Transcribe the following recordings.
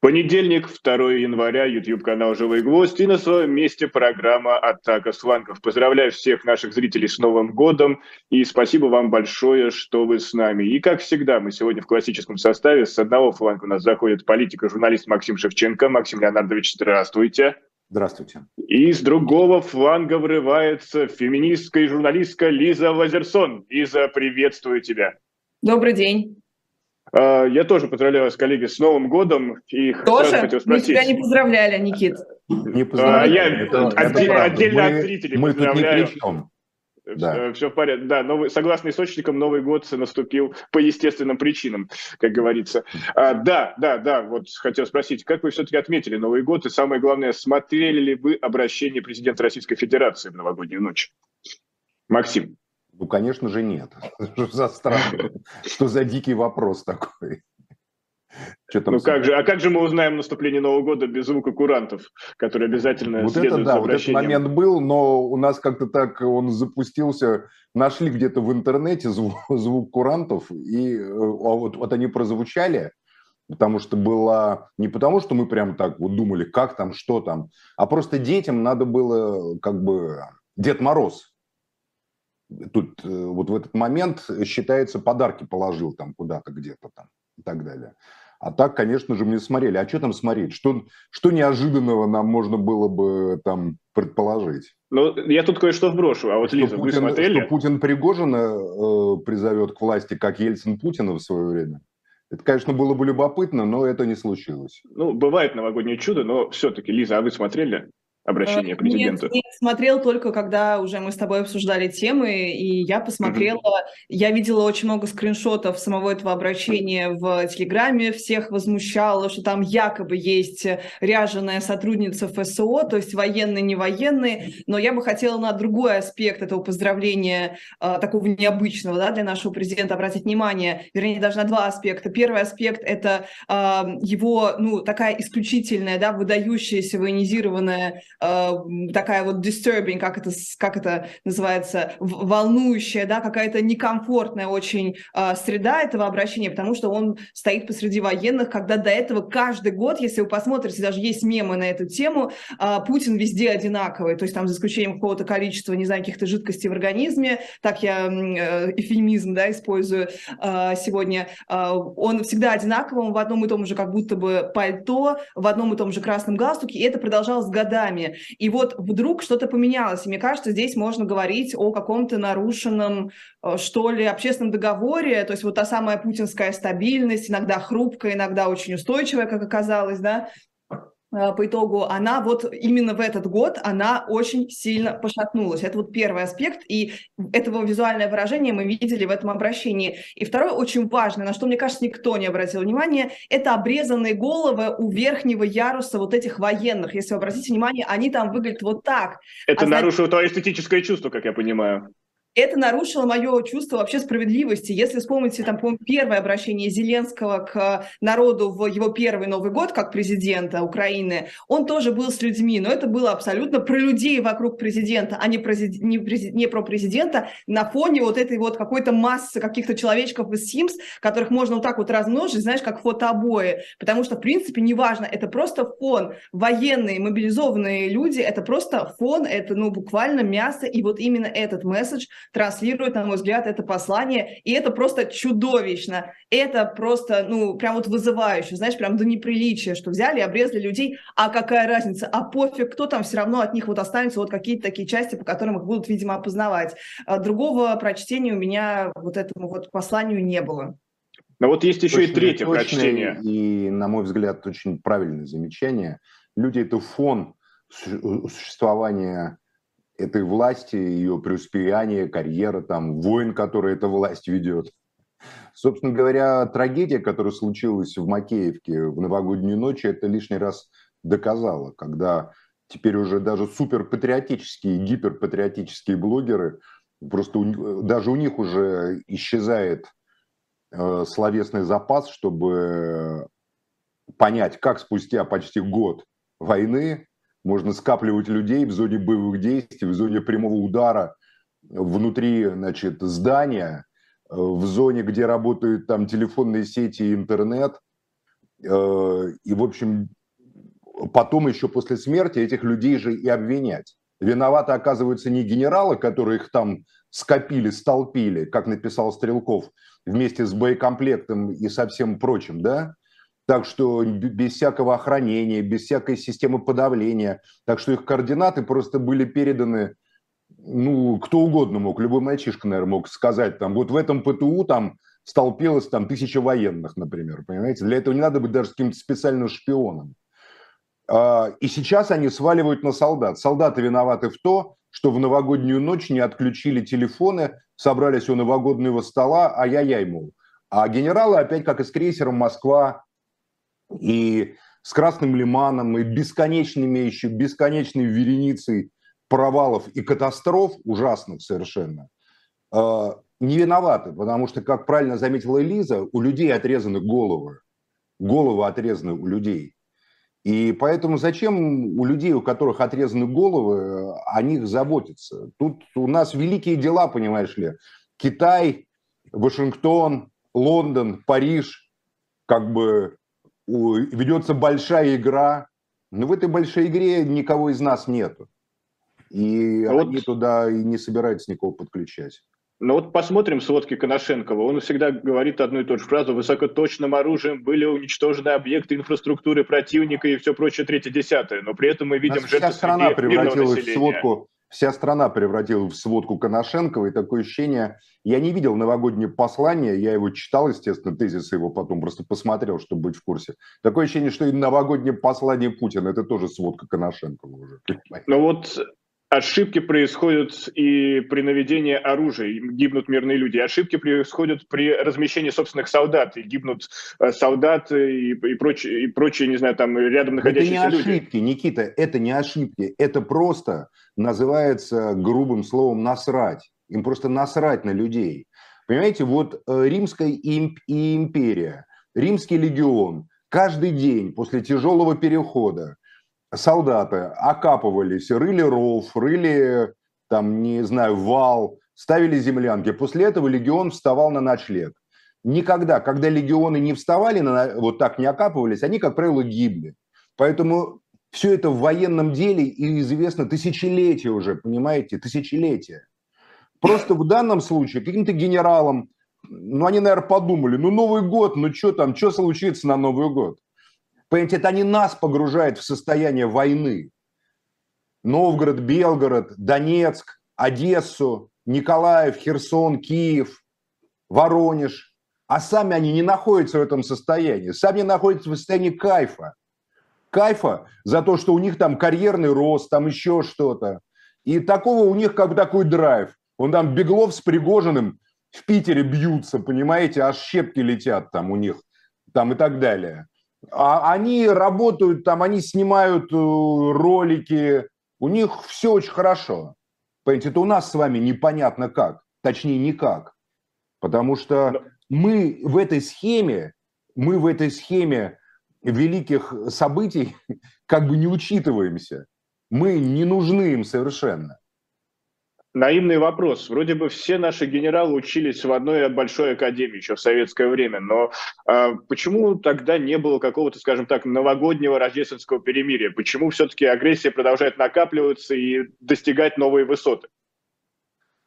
Понедельник, 2 января, YouTube-канал «Живой гвоздь» и на своем месте программа «Атака с флангов». Поздравляю всех наших зрителей с Новым годом и спасибо вам большое, что вы с нами. И как всегда, мы сегодня в классическом составе. С одного фланга у нас заходит политик и журналист Максим Шевченко. Максим Леонардович, здравствуйте. Здравствуйте. И с другого фланга врывается феминистка и журналистка Лиза Лазерсон. Лиза, приветствую тебя. Добрый день. А, я тоже поздравляю вас, коллеги, с Новым годом. И тоже? хотел спросить. Мы тебя не поздравляли, Никит. Не поздравляли. А, я это, отдель, это отдельно мы, от зрителей мы поздравляю. Тут ни при чем. Да. Все в порядке. Да, новый, согласно источникам, Новый год наступил по естественным причинам, как говорится. А, да, да, да, вот хотел спросить, как вы все-таки отметили Новый год? И самое главное, смотрели ли вы обращение президента Российской Федерации в новогоднюю ночь? Максим. Ну, конечно же, нет. Что за странно? Что за дикий вопрос такой? Что там ну как же, а как же мы узнаем наступление Нового года без звука курантов, которые обязательно вот это, да, вот этот момент был, но у нас как-то так он запустился, нашли где-то в интернете звук, звук курантов, и э, а вот, вот они прозвучали, потому что было не потому, что мы прям так вот думали, как там, что там, а просто детям надо было как бы Дед Мороз тут э, вот в этот момент считается подарки положил там куда-то где-то там и так далее. А так, конечно же, мы смотрели. А что там смотреть? Что, что неожиданного нам можно было бы там предположить? Ну, я тут кое-что вброшу. А вот, Лиза, что вы Путин, смотрели? Что Путин Пригожина э, призовет к власти, как Ельцин Путина в свое время? Это, конечно, было бы любопытно, но это не случилось. Ну, бывает новогоднее чудо, но все-таки, Лиза, а вы смотрели? Обращение к президенту? Нет, нет, смотрел только, когда уже мы с тобой обсуждали темы, и я посмотрела, mm-hmm. я видела очень много скриншотов самого этого обращения в Телеграме, всех возмущало, что там якобы есть ряженая сотрудница ФСО, то есть военный, не военный, но я бы хотела на другой аспект этого поздравления, э, такого необычного да, для нашего президента, обратить внимание, вернее, даже на два аспекта. Первый аспект – это э, его, ну, такая исключительная, да, выдающаяся военизированная э, такая вот disturbing, как это, как это называется, волнующая, да, какая-то некомфортная очень э, среда этого обращения, потому что он стоит посреди военных, когда до этого каждый год, если вы посмотрите, даже есть мемы на эту тему, э, Путин везде одинаковый, то есть там за исключением какого-то количества, не знаю, каких-то жидкостей в организме, так я э, эфемизм, да, использую э, сегодня, э, он всегда одинаковый, в одном и том же как будто бы пальто, в одном и том же красном галстуке, и это продолжалось годами. И вот вдруг что-то поменялось. И мне кажется, здесь можно говорить о каком-то нарушенном, э, что ли, общественном договоре. То есть вот та самая путинская стабильность, иногда хрупкая, иногда очень устойчивая, как оказалось, да, по итогу, она вот именно в этот год, она очень сильно пошатнулась. Это вот первый аспект, и этого визуальное выражение мы видели в этом обращении. И второе, очень важное, на что, мне кажется, никто не обратил внимания, это обрезанные головы у верхнего яруса вот этих военных. Если вы обратите внимание, они там выглядят вот так. Это а нарушило твое эстетическое чувство, как я понимаю это нарушило мое чувство вообще справедливости. Если вспомните, там, первое обращение Зеленского к народу в его первый Новый год как президента Украины, он тоже был с людьми, но это было абсолютно про людей вокруг президента, а не, президи- не, прези- не про президента на фоне вот этой вот какой-то массы каких-то человечков из Sims, которых можно вот так вот размножить, знаешь, как фотообои. Потому что, в принципе, неважно, это просто фон. Военные, мобилизованные люди, это просто фон, это, ну, буквально мясо. И вот именно этот месседж транслирует, на мой взгляд, это послание, и это просто чудовищно, это просто, ну, прям вот вызывающе, знаешь, прям до неприличия, что взяли и обрезали людей, а какая разница, а пофиг, кто там, все равно от них вот останется вот какие-то такие части, по которым их будут, видимо, опознавать. А другого прочтения у меня вот этому вот посланию не было. Но вот есть еще точно, и третье прочтение. И, на мой взгляд, очень правильное замечание. Люди – это фон существования этой власти, ее преуспеяние, карьера, там, войн, который эта власть ведет. Собственно говоря, трагедия, которая случилась в Макеевке в новогоднюю ночь, это лишний раз доказала, когда теперь уже даже суперпатриотические, гиперпатриотические блогеры, просто у, даже у них уже исчезает э, словесный запас, чтобы понять, как спустя почти год войны можно скапливать людей в зоне боевых действий, в зоне прямого удара внутри значит, здания, в зоне, где работают там телефонные сети и интернет, Э, и, в общем, потом еще после смерти этих людей же и обвинять. Виноваты, оказываются, не генералы, которые их там скопили, столпили, как написал Стрелков, вместе с боекомплектом и со всем прочим, да? Так что без всякого охранения, без всякой системы подавления. Так что их координаты просто были переданы, ну, кто угодно мог, любой мальчишка, наверное, мог сказать, там, вот в этом ПТУ там столпилось там тысяча военных, например, понимаете? Для этого не надо быть даже каким-то специальным шпионом. А, и сейчас они сваливают на солдат. Солдаты виноваты в то, что в новогоднюю ночь не отключили телефоны, собрались у новогоднего стола, а я-яй, мол. А генералы опять, как и с крейсером «Москва», и с Красным Лиманом, и бесконечными еще, бесконечной вереницей провалов и катастроф, ужасных совершенно, а, не виноваты, потому что, как правильно заметила Лиза, у людей отрезаны головы. Головы отрезаны у людей. И поэтому зачем у людей, у которых отрезаны головы, о них заботиться? Тут у нас великие дела, понимаешь ли. Китай, Вашингтон, Лондон, Париж, как бы ведется большая игра. Но в этой большой игре никого из нас нету. И вот. они туда и не собираются никого подключать. Но вот посмотрим сводки Коношенкова. Он всегда говорит одну и ту же фразу. Высокоточным оружием были уничтожены объекты инфраструктуры противника и все прочее третье десятое. Но при этом мы видим жертвы вся страна превратилась в сводку. Вся страна превратилась в сводку Коношенкова, и такое ощущение... Я не видел новогоднее послание, я его читал, естественно, тезисы его потом, просто посмотрел, чтобы быть в курсе. Такое ощущение, что и новогоднее послание Путина – это тоже сводка Коношенкова уже. Ну вот Ошибки происходят и при наведении оружия, гибнут мирные люди. Ошибки происходят при размещении собственных солдат, и гибнут э, солдаты и, и, прочие, и прочие, не знаю, там рядом находящиеся люди. Это не ошибки, Никита, это не ошибки. Это просто называется грубым словом «насрать». Им просто насрать на людей. Понимаете, вот э, Римская империя, Римский легион каждый день после тяжелого перехода солдаты окапывались, рыли ров, рыли, там, не знаю, вал, ставили землянки. После этого легион вставал на ночлег. Никогда, когда легионы не вставали, на, вот так не окапывались, они, как правило, гибли. Поэтому все это в военном деле и известно тысячелетия уже, понимаете, тысячелетия. Просто в данном случае каким-то генералам, ну, они, наверное, подумали, ну, Новый год, ну, что там, что случится на Новый год? Понимаете, это они нас погружают в состояние войны. Новгород, Белгород, Донецк, Одессу, Николаев, Херсон, Киев, Воронеж. А сами они не находятся в этом состоянии. Сами находятся в состоянии кайфа. Кайфа за то, что у них там карьерный рост, там еще что-то. И такого у них как бы такой драйв. Он там Беглов с Пригожиным в Питере бьются, понимаете, аж щепки летят там у них, там и так далее. А они работают там, они снимают э, ролики, у них все очень хорошо. Понимаете, это у нас с вами непонятно как, точнее никак. Потому что мы в этой схеме, мы в этой схеме великих событий как бы не учитываемся. Мы не нужны им совершенно. Наивный вопрос. Вроде бы все наши генералы учились в одной большой академии еще в советское время, но э, почему тогда не было какого-то, скажем так, новогоднего рождественского перемирия? Почему все-таки агрессия продолжает накапливаться и достигать новые высоты?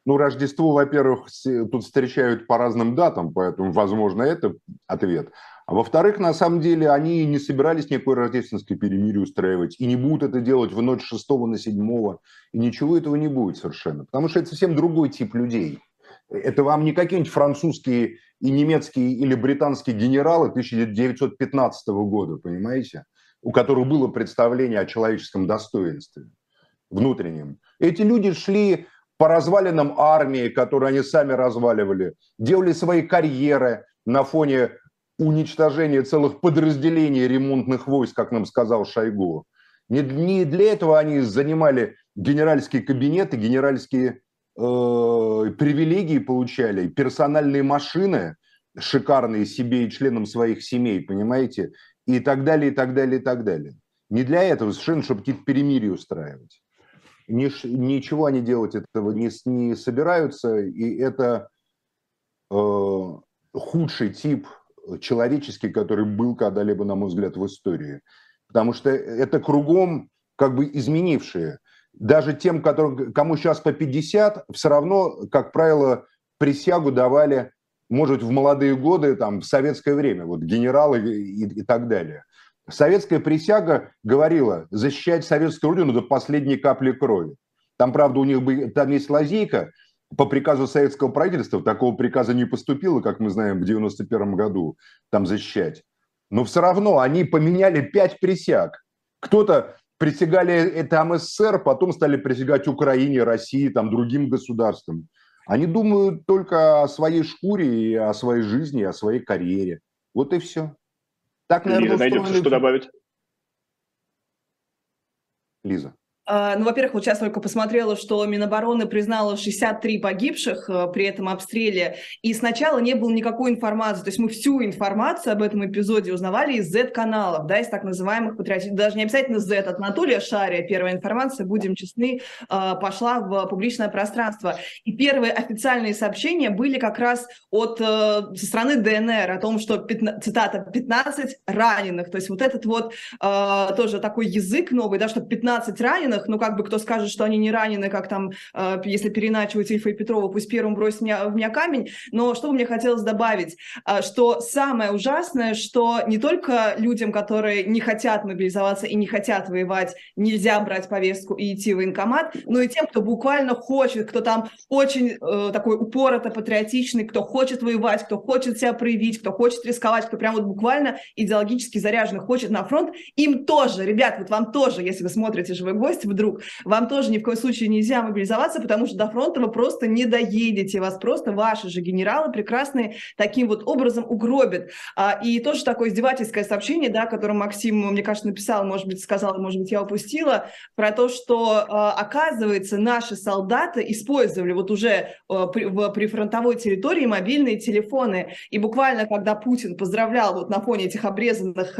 Ну, Рождество, во-первых, тут встречают по разным датам, поэтому, возможно, это ответ. А во-вторых, на самом деле, они не собирались никакой рождественской перемирие устраивать и не будут это делать в ночь 6 на 7, и ничего этого не будет совершенно. Потому что это совсем другой тип людей. Это вам не какие-нибудь французские и немецкие или британские генералы 1915 года, понимаете, у которых было представление о человеческом достоинстве внутреннем. Эти люди шли по развалинам армии, которые они сами разваливали, делали свои карьеры на фоне уничтожения целых подразделений ремонтных войск, как нам сказал Шойгу. Не, для этого они занимали генеральские кабинеты, генеральские э, привилегии получали, персональные машины шикарные себе и членам своих семей, понимаете, и так далее, и так далее, и так далее. Не для этого, совершенно, чтобы какие-то перемирия устраивать ничего они делать этого не, не собираются, и это э, худший тип человеческий, который был когда-либо, на мой взгляд, в истории. Потому что это кругом как бы изменившие. Даже тем, которым, кому сейчас по 50, все равно, как правило, присягу давали, может, в молодые годы, там, в советское время, вот генералы и, и так далее. Советская присяга говорила защищать советскую родину до последней капли крови. Там, правда, у них там есть лазейка, по приказу советского правительства такого приказа не поступило, как мы знаем, в 91 году там защищать. Но все равно они поменяли пять присяг. Кто-то присягали это МССР, потом стали присягать Украине, России, там, другим государствам. Они думают только о своей шкуре и о своей жизни, о своей карьере. Вот и все. Так, наверное, Лиза, найдется, что добавить? Лиза. А, ну, во-первых, вот сейчас только посмотрела, что Минобороны признала 63 погибших э, при этом обстреле, и сначала не было никакой информации, то есть мы всю информацию об этом эпизоде узнавали из Z-каналов, да, из так называемых патриотических, даже не обязательно Z, от Анатолия Шария первая информация, будем честны, а, пошла в публичное пространство. И первые официальные сообщения были как раз от, э, со стороны ДНР о том, что, 15, цитата, 15 раненых, то есть вот этот вот тоже такой язык новый, да, что 15 раненых, раненых, ну, как бы кто скажет, что они не ранены, как там, э, если переначивать Ильфа и Петрова, пусть первым бросит меня, в меня камень, но что бы мне хотелось добавить, э, что самое ужасное, что не только людям, которые не хотят мобилизоваться и не хотят воевать, нельзя брать повестку и идти в военкомат, но и тем, кто буквально хочет, кто там очень э, такой упорото патриотичный, кто хочет воевать, кто хочет себя проявить, кто хочет рисковать, кто прям вот буквально идеологически заряженный, хочет на фронт, им тоже, ребят, вот вам тоже, если вы смотрите «Живой гвоздь», есть вдруг, вам тоже ни в коем случае нельзя мобилизоваться, потому что до фронта вы просто не доедете, вас просто ваши же генералы прекрасные таким вот образом угробят. А, и тоже такое издевательское сообщение, да, которое Максим, мне кажется, написал, может быть, сказал, может быть, я упустила, про то, что, а, оказывается, наши солдаты использовали вот уже а, в прифронтовой территории мобильные телефоны. И буквально, когда Путин поздравлял вот на фоне этих обрезанных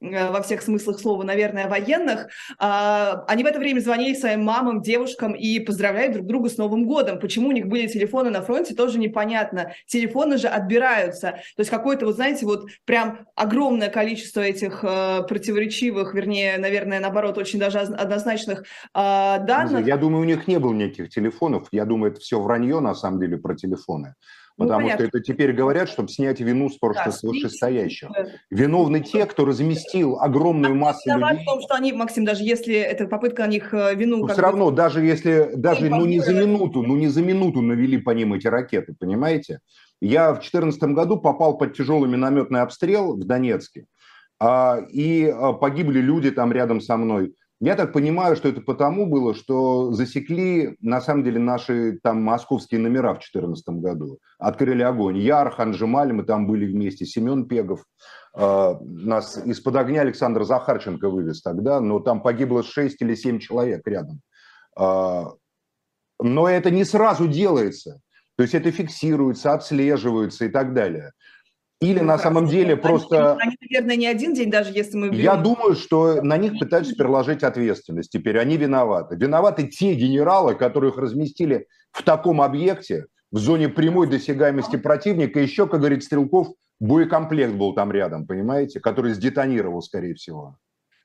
во всех смыслах слова, наверное, военных, они в это время звонили своим мамам, девушкам и поздравляют друг друга с Новым годом. Почему у них были телефоны на фронте, тоже непонятно. Телефоны же отбираются. То есть какое-то, вот знаете, вот прям огромное количество этих э, противоречивых, вернее, наверное, наоборот, очень даже однозначных э, данных. Я думаю, у них не было никаких телефонов. Я думаю, это все вранье, на самом деле, про телефоны. Ну, Потому ну, что это теперь говорят, чтобы снять вину с просто да, вышестоящих. Виновны те, кто разместил огромную массу людей. в том, что они, Максим, даже если это попытка на них э, вину... Но все равно, даже если, даже ну не за минуту, ну не за минуту навели по ним эти ракеты, понимаете? Я в 2014 году попал под тяжелый минометный обстрел в Донецке, а, и а, погибли люди там рядом со мной. Я так понимаю, что это потому было, что засекли, на самом деле, наши там московские номера в 2014 году. Открыли огонь. Я, Архан Джемаль, мы там были вместе, Семен Пегов. Э, нас из-под огня Александр Захарченко вывез тогда, но там погибло 6 или 7 человек рядом. Э, но это не сразу делается. То есть это фиксируется, отслеживается и так далее. Или на самом деле они, просто... Они, наверное, не один день, даже если мы... Я думаю, что на них пытаются переложить ответственность. Теперь они виноваты. Виноваты те генералы, которых разместили в таком объекте, в зоне прямой досягаемости противника. Еще, как говорит Стрелков, боекомплект был там рядом, понимаете, который сдетонировал, скорее всего.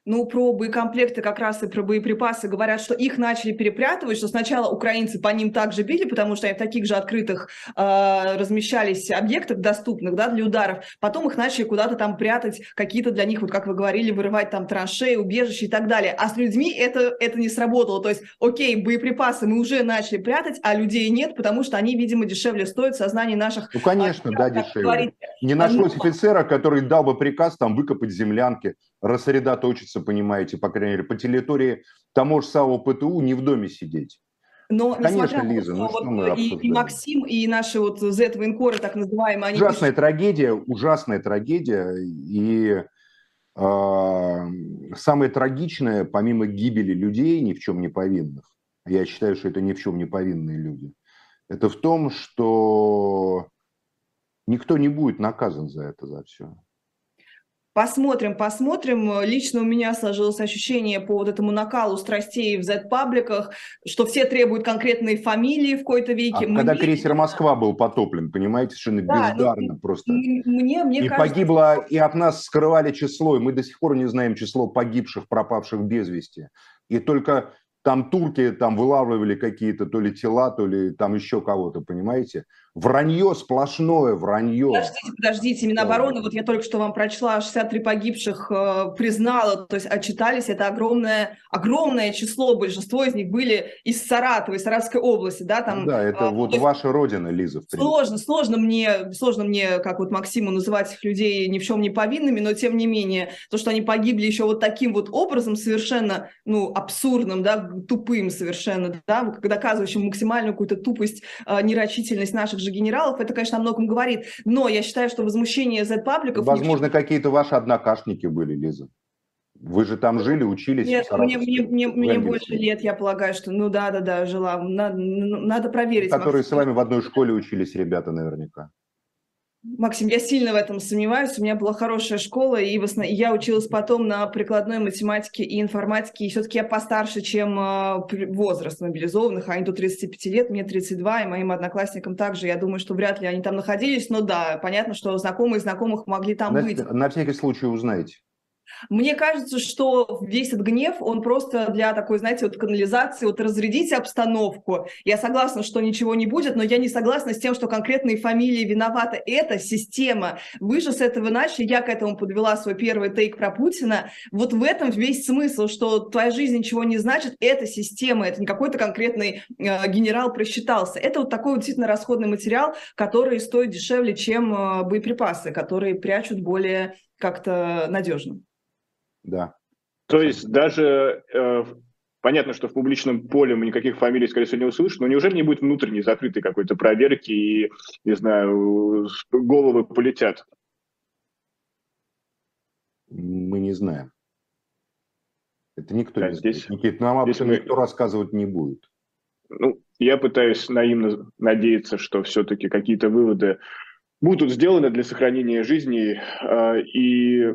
Ну, про боекомплекты как раз и про боеприпасы говорят, что их начали перепрятывать, что сначала украинцы по ним также били, потому что они в таких же открытых э, размещались объектах доступных да, для ударов. Потом их начали куда-то там прятать, какие-то для них, вот как вы говорили, вырывать там траншеи, убежища и так далее. А с людьми это, это не сработало. То есть, окей, боеприпасы мы уже начали прятать, а людей нет, потому что они, видимо, дешевле стоят в сознании наших... Ну, конечно, а, да, дешевле. Говорите. Не нашлось офицера, который дал бы приказ там выкопать землянки, рассредоточиться, понимаете, по крайней мере, по территории того же самого ПТУ, не в доме сидеть. Но, Конечно, Лиза, ну что мы и, и Максим, и наши вот Z-военкоры, так называемые... Они ужасная пишут... трагедия, ужасная трагедия. И э, самое трагичное, помимо гибели людей, ни в чем не повинных, я считаю, что это ни в чем не повинные люди, это в том, что никто не будет наказан за это, за все. Посмотрим, посмотрим. Лично у меня сложилось ощущение по вот этому накалу страстей в Z-пабликах, что все требуют конкретной фамилии в какой-то веке. А когда крейсер Москва был потоплен, понимаете, совершенно да, ну, бездарно ну, просто. Мне, мне и кажется, погибло, и от нас скрывали число, и мы до сих пор не знаем число погибших, пропавших без вести. И только там турки там вылавливали какие-то то ли тела, то ли там еще кого-то, понимаете? Вранье сплошное, вранье. Подождите, подождите, Минобороны, вот я только что вам прочла, 63 погибших э, признала, то есть отчитались, это огромное, огромное число, большинство из них были из Саратова, из Саратовской области, да, там. Да, это э, вот ваша родина, Лиза. Сложно, сложно мне, сложно мне, как вот Максиму, называть их людей ни в чем не повинными, но тем не менее, то, что они погибли еще вот таким вот образом, совершенно, ну, абсурдным, да, тупым совершенно, да, доказывающим максимальную какую-то тупость, э, нерочительность наших же генералов, это, конечно, о многом говорит. Но я считаю, что возмущение Z-пабликов... Возможно, какие-то ваши однокашники были, Лиза. Вы же там жили, учились? Нет, мне, мне, мне, мне больше лет, я полагаю, что ну да, да, да, жила. Надо, надо проверить. Которые Максим. с вами в одной школе учились, ребята, наверняка. Максим, я сильно в этом сомневаюсь. У меня была хорошая школа, и я училась потом на прикладной математике и информатике. И все-таки я постарше, чем а, возраст мобилизованных. Они до 35 лет, мне 32, и моим одноклассникам также. Я думаю, что вряд ли они там находились. Но да, понятно, что знакомые знакомых могли там на, быть. На всякий случай узнаете. Мне кажется, что весь этот гнев, он просто для такой, знаете, вот канализации, вот разрядить обстановку. Я согласна, что ничего не будет, но я не согласна с тем, что конкретные фамилии виноваты. Это система. Вы же с этого начали, я к этому подвела свой первый тейк про Путина. Вот в этом весь смысл, что твоя жизнь ничего не значит, это система, это не какой-то конкретный э, генерал просчитался. Это вот такой вот действительно расходный материал, который стоит дешевле, чем э, боеприпасы, которые прячут более как-то надежно. Да. То есть даже э, понятно, что в публичном поле мы никаких фамилий, скорее всего, не услышим, но неужели не будет внутренней закрытой какой-то проверки и, не знаю, головы полетят? Мы не знаем. Это никто да, не здесь, знает. Никит, нам об этом мы... никто рассказывать не будет. Ну, я пытаюсь наивно надеяться, что все-таки какие-то выводы будут сделаны для сохранения жизни, э, и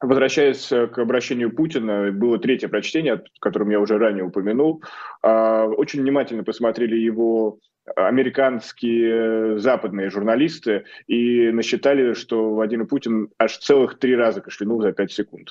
Возвращаясь э, к обращению Путина, было третье прочтение, о котором я уже ранее упомянул. А, очень внимательно посмотрели его американские западные журналисты и насчитали, что Владимир Путин аж целых три раза кашлянул за пять секунд.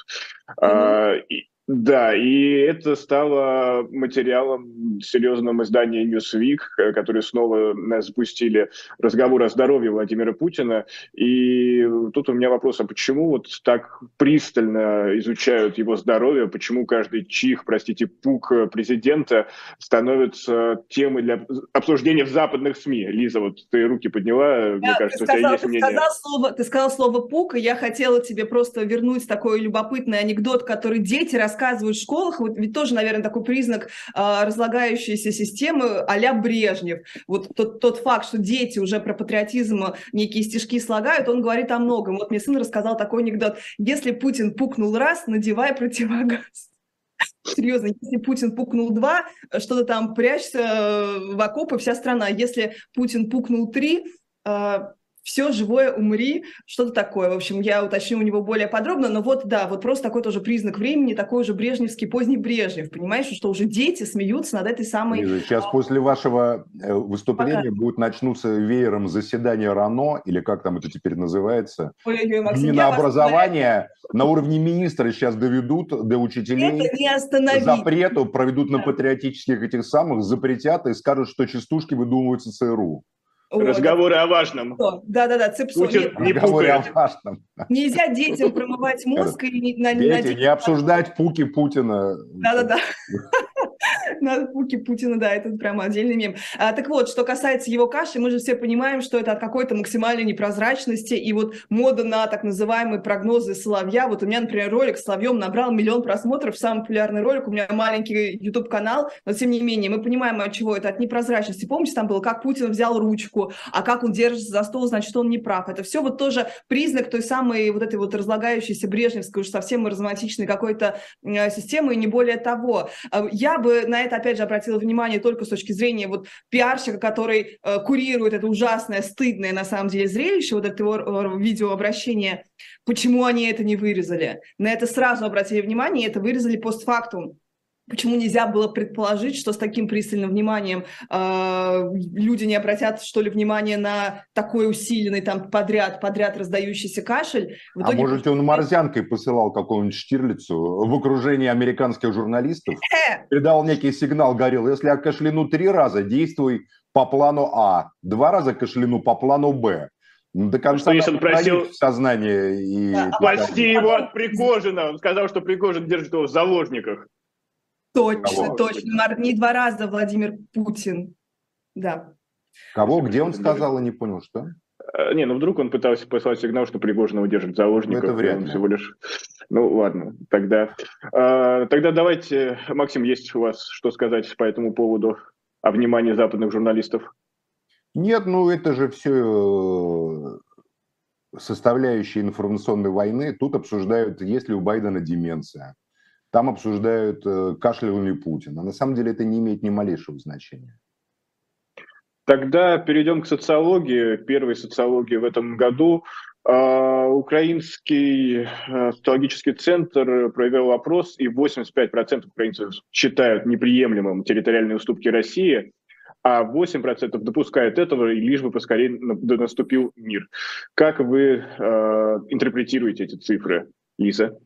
Mm-hmm. Да, и это стало материалом серьезного издания Newsweek, э, которые снова запустили разговор о здоровье Владимира Путина. И тут у меня вопрос, а почему вот так пристально изучают его здоровье, почему каждый чих, простите, пук президента становится темой для обсуждения в западных СМИ? Лиза, вот ты руки подняла, мне кажется, сказал, у тебя есть мнение. Ты сказал, слово, ты сказал слово пук, и я хотела тебе просто вернуть такой любопытный анекдот, который дети рассказывают рассказывают в школах, вот ведь тоже, наверное, такой признак э, разлагающейся системы а-ля Брежнев. Вот тот, тот факт, что дети уже про патриотизм некие стишки слагают, он говорит о многом. Вот мне сын рассказал такой анекдот. Если Путин пукнул раз, надевай противогаз. Серьезно, если Путин пукнул два, что-то там прячься в окопы вся страна. Если Путин пукнул три, э, все живое умри, что-то такое. В общем, я уточню у него более подробно, но вот да, вот просто такой тоже признак времени, такой же брежневский поздний Брежнев, понимаешь, что уже дети смеются над этой самой... Сейчас после вашего э, выступления Пока. будет начнуться веером заседания РАНО, или как там это теперь называется, Ой-ой-ой, Максим, Минобразования на уровне министра сейчас доведут до учителей это не остановить. запрету, проведут на патриотических этих самых, запретят и скажут, что частушки выдумываются ЦРУ. Разговоры о важном. Да-да-да, цепсо. Путин не Разговоры о важном. Нельзя детям промывать мозг и на, Дети, не обсуждать пуки Путина. Да-да-да. На пуки Путина, да, это прямо отдельный мем. А, так вот, что касается его каши, мы же все понимаем, что это от какой-то максимальной непрозрачности и вот мода на так называемые прогнозы Соловья. Вот у меня, например, ролик с Соловьем набрал миллион просмотров, самый популярный ролик, у меня маленький YouTube-канал, но тем не менее, мы понимаем, от чего это, от непрозрачности. Помните, там было, как Путин взял ручку, а как он держится за стол, значит, он не прав. Это все вот тоже признак той самой вот этой вот разлагающейся брежневской, уж совсем маразматичной какой-то э, системы, и не более того. Э, я бы на это опять же, обратила внимание только с точки зрения вот пиарщика, который э, курирует это ужасное, стыдное на самом деле зрелище, вот это его видеообращение, почему они это не вырезали. На это сразу обратили внимание, и это вырезали постфактум. Почему нельзя было предположить, что с таким пристальным вниманием э, люди не обратят, что ли, внимание на такой усиленный там подряд, подряд раздающийся кашель? В итоге... А может, он морзянкой посылал какому-нибудь Штирлицу в окружении американских журналистов? Э! Передал некий сигнал, говорил, если я кашляну три раза, действуй по плану А, два раза кашляну по плану Б. Ну, до конца что если он просил сознание и... Да. Спасти его от Пригожина. Он сказал, что Пригожин держит его в заложниках. Точно, Кого? точно. Не два раза Владимир Путин. Да. Кого? Где он сказал, я не понял, что? Э, не, ну вдруг он пытался послать сигнал, что Пригожина удержит заложников. Ну, это вряд ли. Всего лишь... Ну ладно, тогда... Э, тогда давайте, Максим, есть у вас что сказать по этому поводу о внимании западных журналистов? Нет, ну это же все э, составляющие информационной войны. Тут обсуждают, есть ли у Байдена деменция. Там обсуждают э, кашляние Путина. На самом деле это не имеет ни малейшего значения. Тогда перейдем к социологии. Первой социологии в этом году. А, украинский э, социологический центр провел опрос, и 85% украинцев считают неприемлемым территориальные уступки России, а 8% допускают этого, и лишь бы поскорее наступил мир. Как вы э, интерпретируете эти цифры, Лиза?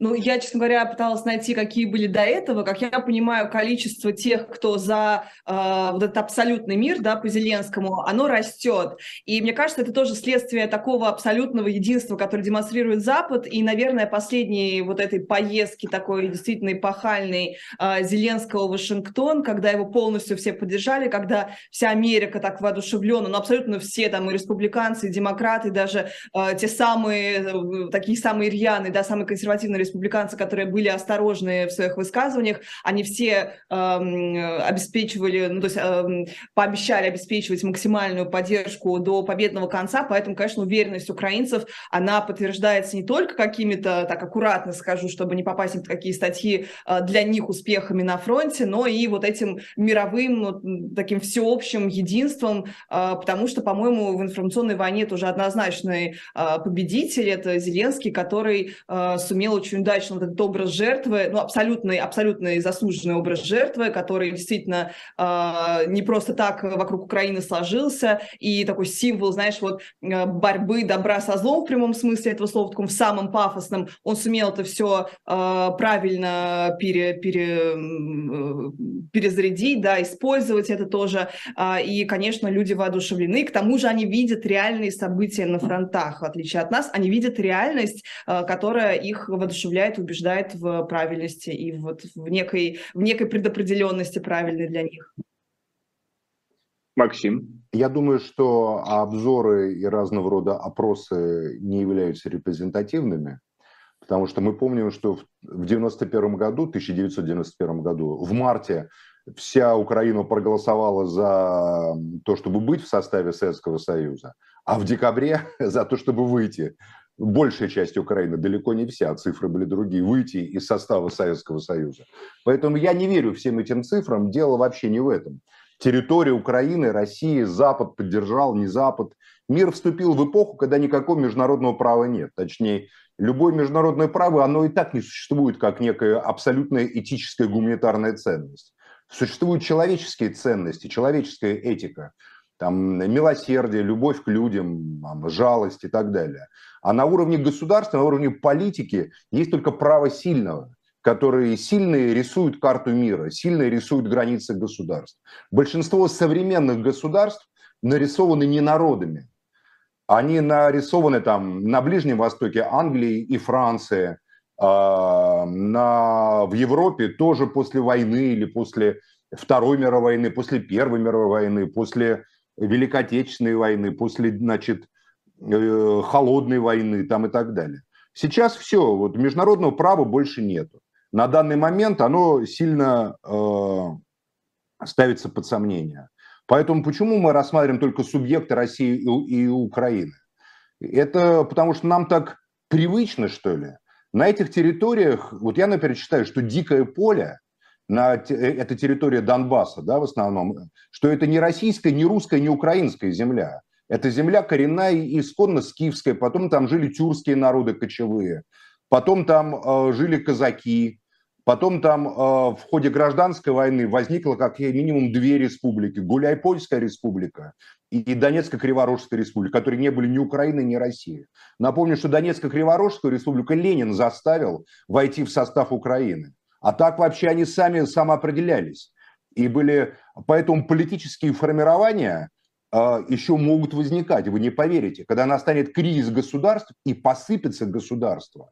Ну, я, честно говоря, пыталась найти, какие были до этого. Как я понимаю, количество тех, кто за э, вот этот абсолютный мир, да, по Зеленскому, оно растет. И мне кажется, это тоже следствие такого абсолютного единства, которое демонстрирует Запад. И, наверное, последней вот этой поездки такой действительно эпохальной э, Зеленского в Вашингтон, когда его полностью все поддержали, когда вся Америка так воодушевлена, ну, абсолютно все там и республиканцы, и демократы, даже э, те самые, э, такие самые рьяные, да, самые консервативные республиканцы, которые были осторожны в своих высказываниях, они все эм, обеспечивали, ну, то есть эм, пообещали обеспечивать максимальную поддержку до победного конца, поэтому, конечно, уверенность украинцев, она подтверждается не только какими-то, так аккуратно скажу, чтобы не попасть в такие статьи э, для них успехами на фронте, но и вот этим мировым, ну, таким всеобщим единством, э, потому что, по-моему, в информационной войне тоже однозначный э, победитель, это Зеленский, который э, сумел очень очень удачно вот этот образ жертвы, ну, абсолютный, абсолютный заслуженный образ жертвы, который действительно э, не просто так вокруг Украины сложился, и такой символ, знаешь, вот э, борьбы добра со злом в прямом смысле этого слова, в таком самом пафосном, он сумел это все э, правильно пере, пере, э, перезарядить, да, использовать это тоже, э, и, конечно, люди воодушевлены, к тому же они видят реальные события на фронтах, в отличие от нас, они видят реальность, которая их воодушевляет воодушевляет, убеждает в правильности и вот в некой, в некой предопределенности правильной для них. Максим. Я думаю, что обзоры и разного рода опросы не являются репрезентативными, потому что мы помним, что в 1991 году, 1991 году, в марте вся Украина проголосовала за то, чтобы быть в составе Советского Союза, а в декабре за то, чтобы выйти большая часть Украины, далеко не вся, цифры были другие, выйти из состава Советского Союза. Поэтому я не верю всем этим цифрам, дело вообще не в этом. Территория Украины, России, Запад поддержал, не Запад. Мир вступил в эпоху, когда никакого международного права нет. Точнее, любое международное право, оно и так не существует как некая абсолютная этическая гуманитарная ценность. Существуют человеческие ценности, человеческая этика там, милосердие, любовь к людям, там, жалость и так далее. А на уровне государства, на уровне политики есть только право сильного, которые сильные рисуют карту мира, сильные рисуют границы государств. Большинство современных государств нарисованы не народами. Они нарисованы там на Ближнем Востоке, Англии и Франции, а, на, в Европе тоже после войны или после Второй мировой войны, после Первой мировой войны, после Великой Отечественной войны, после, значит, э, холодной войны там и так далее. Сейчас все, вот международного права больше нету. На данный момент оно сильно э, ставится под сомнение. Поэтому почему мы рассматриваем только субъекты России и, и Украины? Это потому что нам так привычно, что ли? На этих территориях, вот я, например, считаю, что дикое поле на э, это территория Донбасса, да, в основном, что это не российская, не русская, не украинская земля. Это земля коренная и исконно скифская, потом там жили тюркские народы кочевые, потом там э, жили казаки, потом там э, в ходе гражданской войны возникло как минимум две республики. Гуляй-Польская республика и Донецко-Криворожская республика, которые не были ни Украины, ни России. Напомню, что Донецко-Криворожскую республику Ленин заставил войти в состав Украины. А так вообще они сами самоопределялись. И были, поэтому политические формирования э, еще могут возникать, вы не поверите. Когда настанет кризис государств и посыпется государство,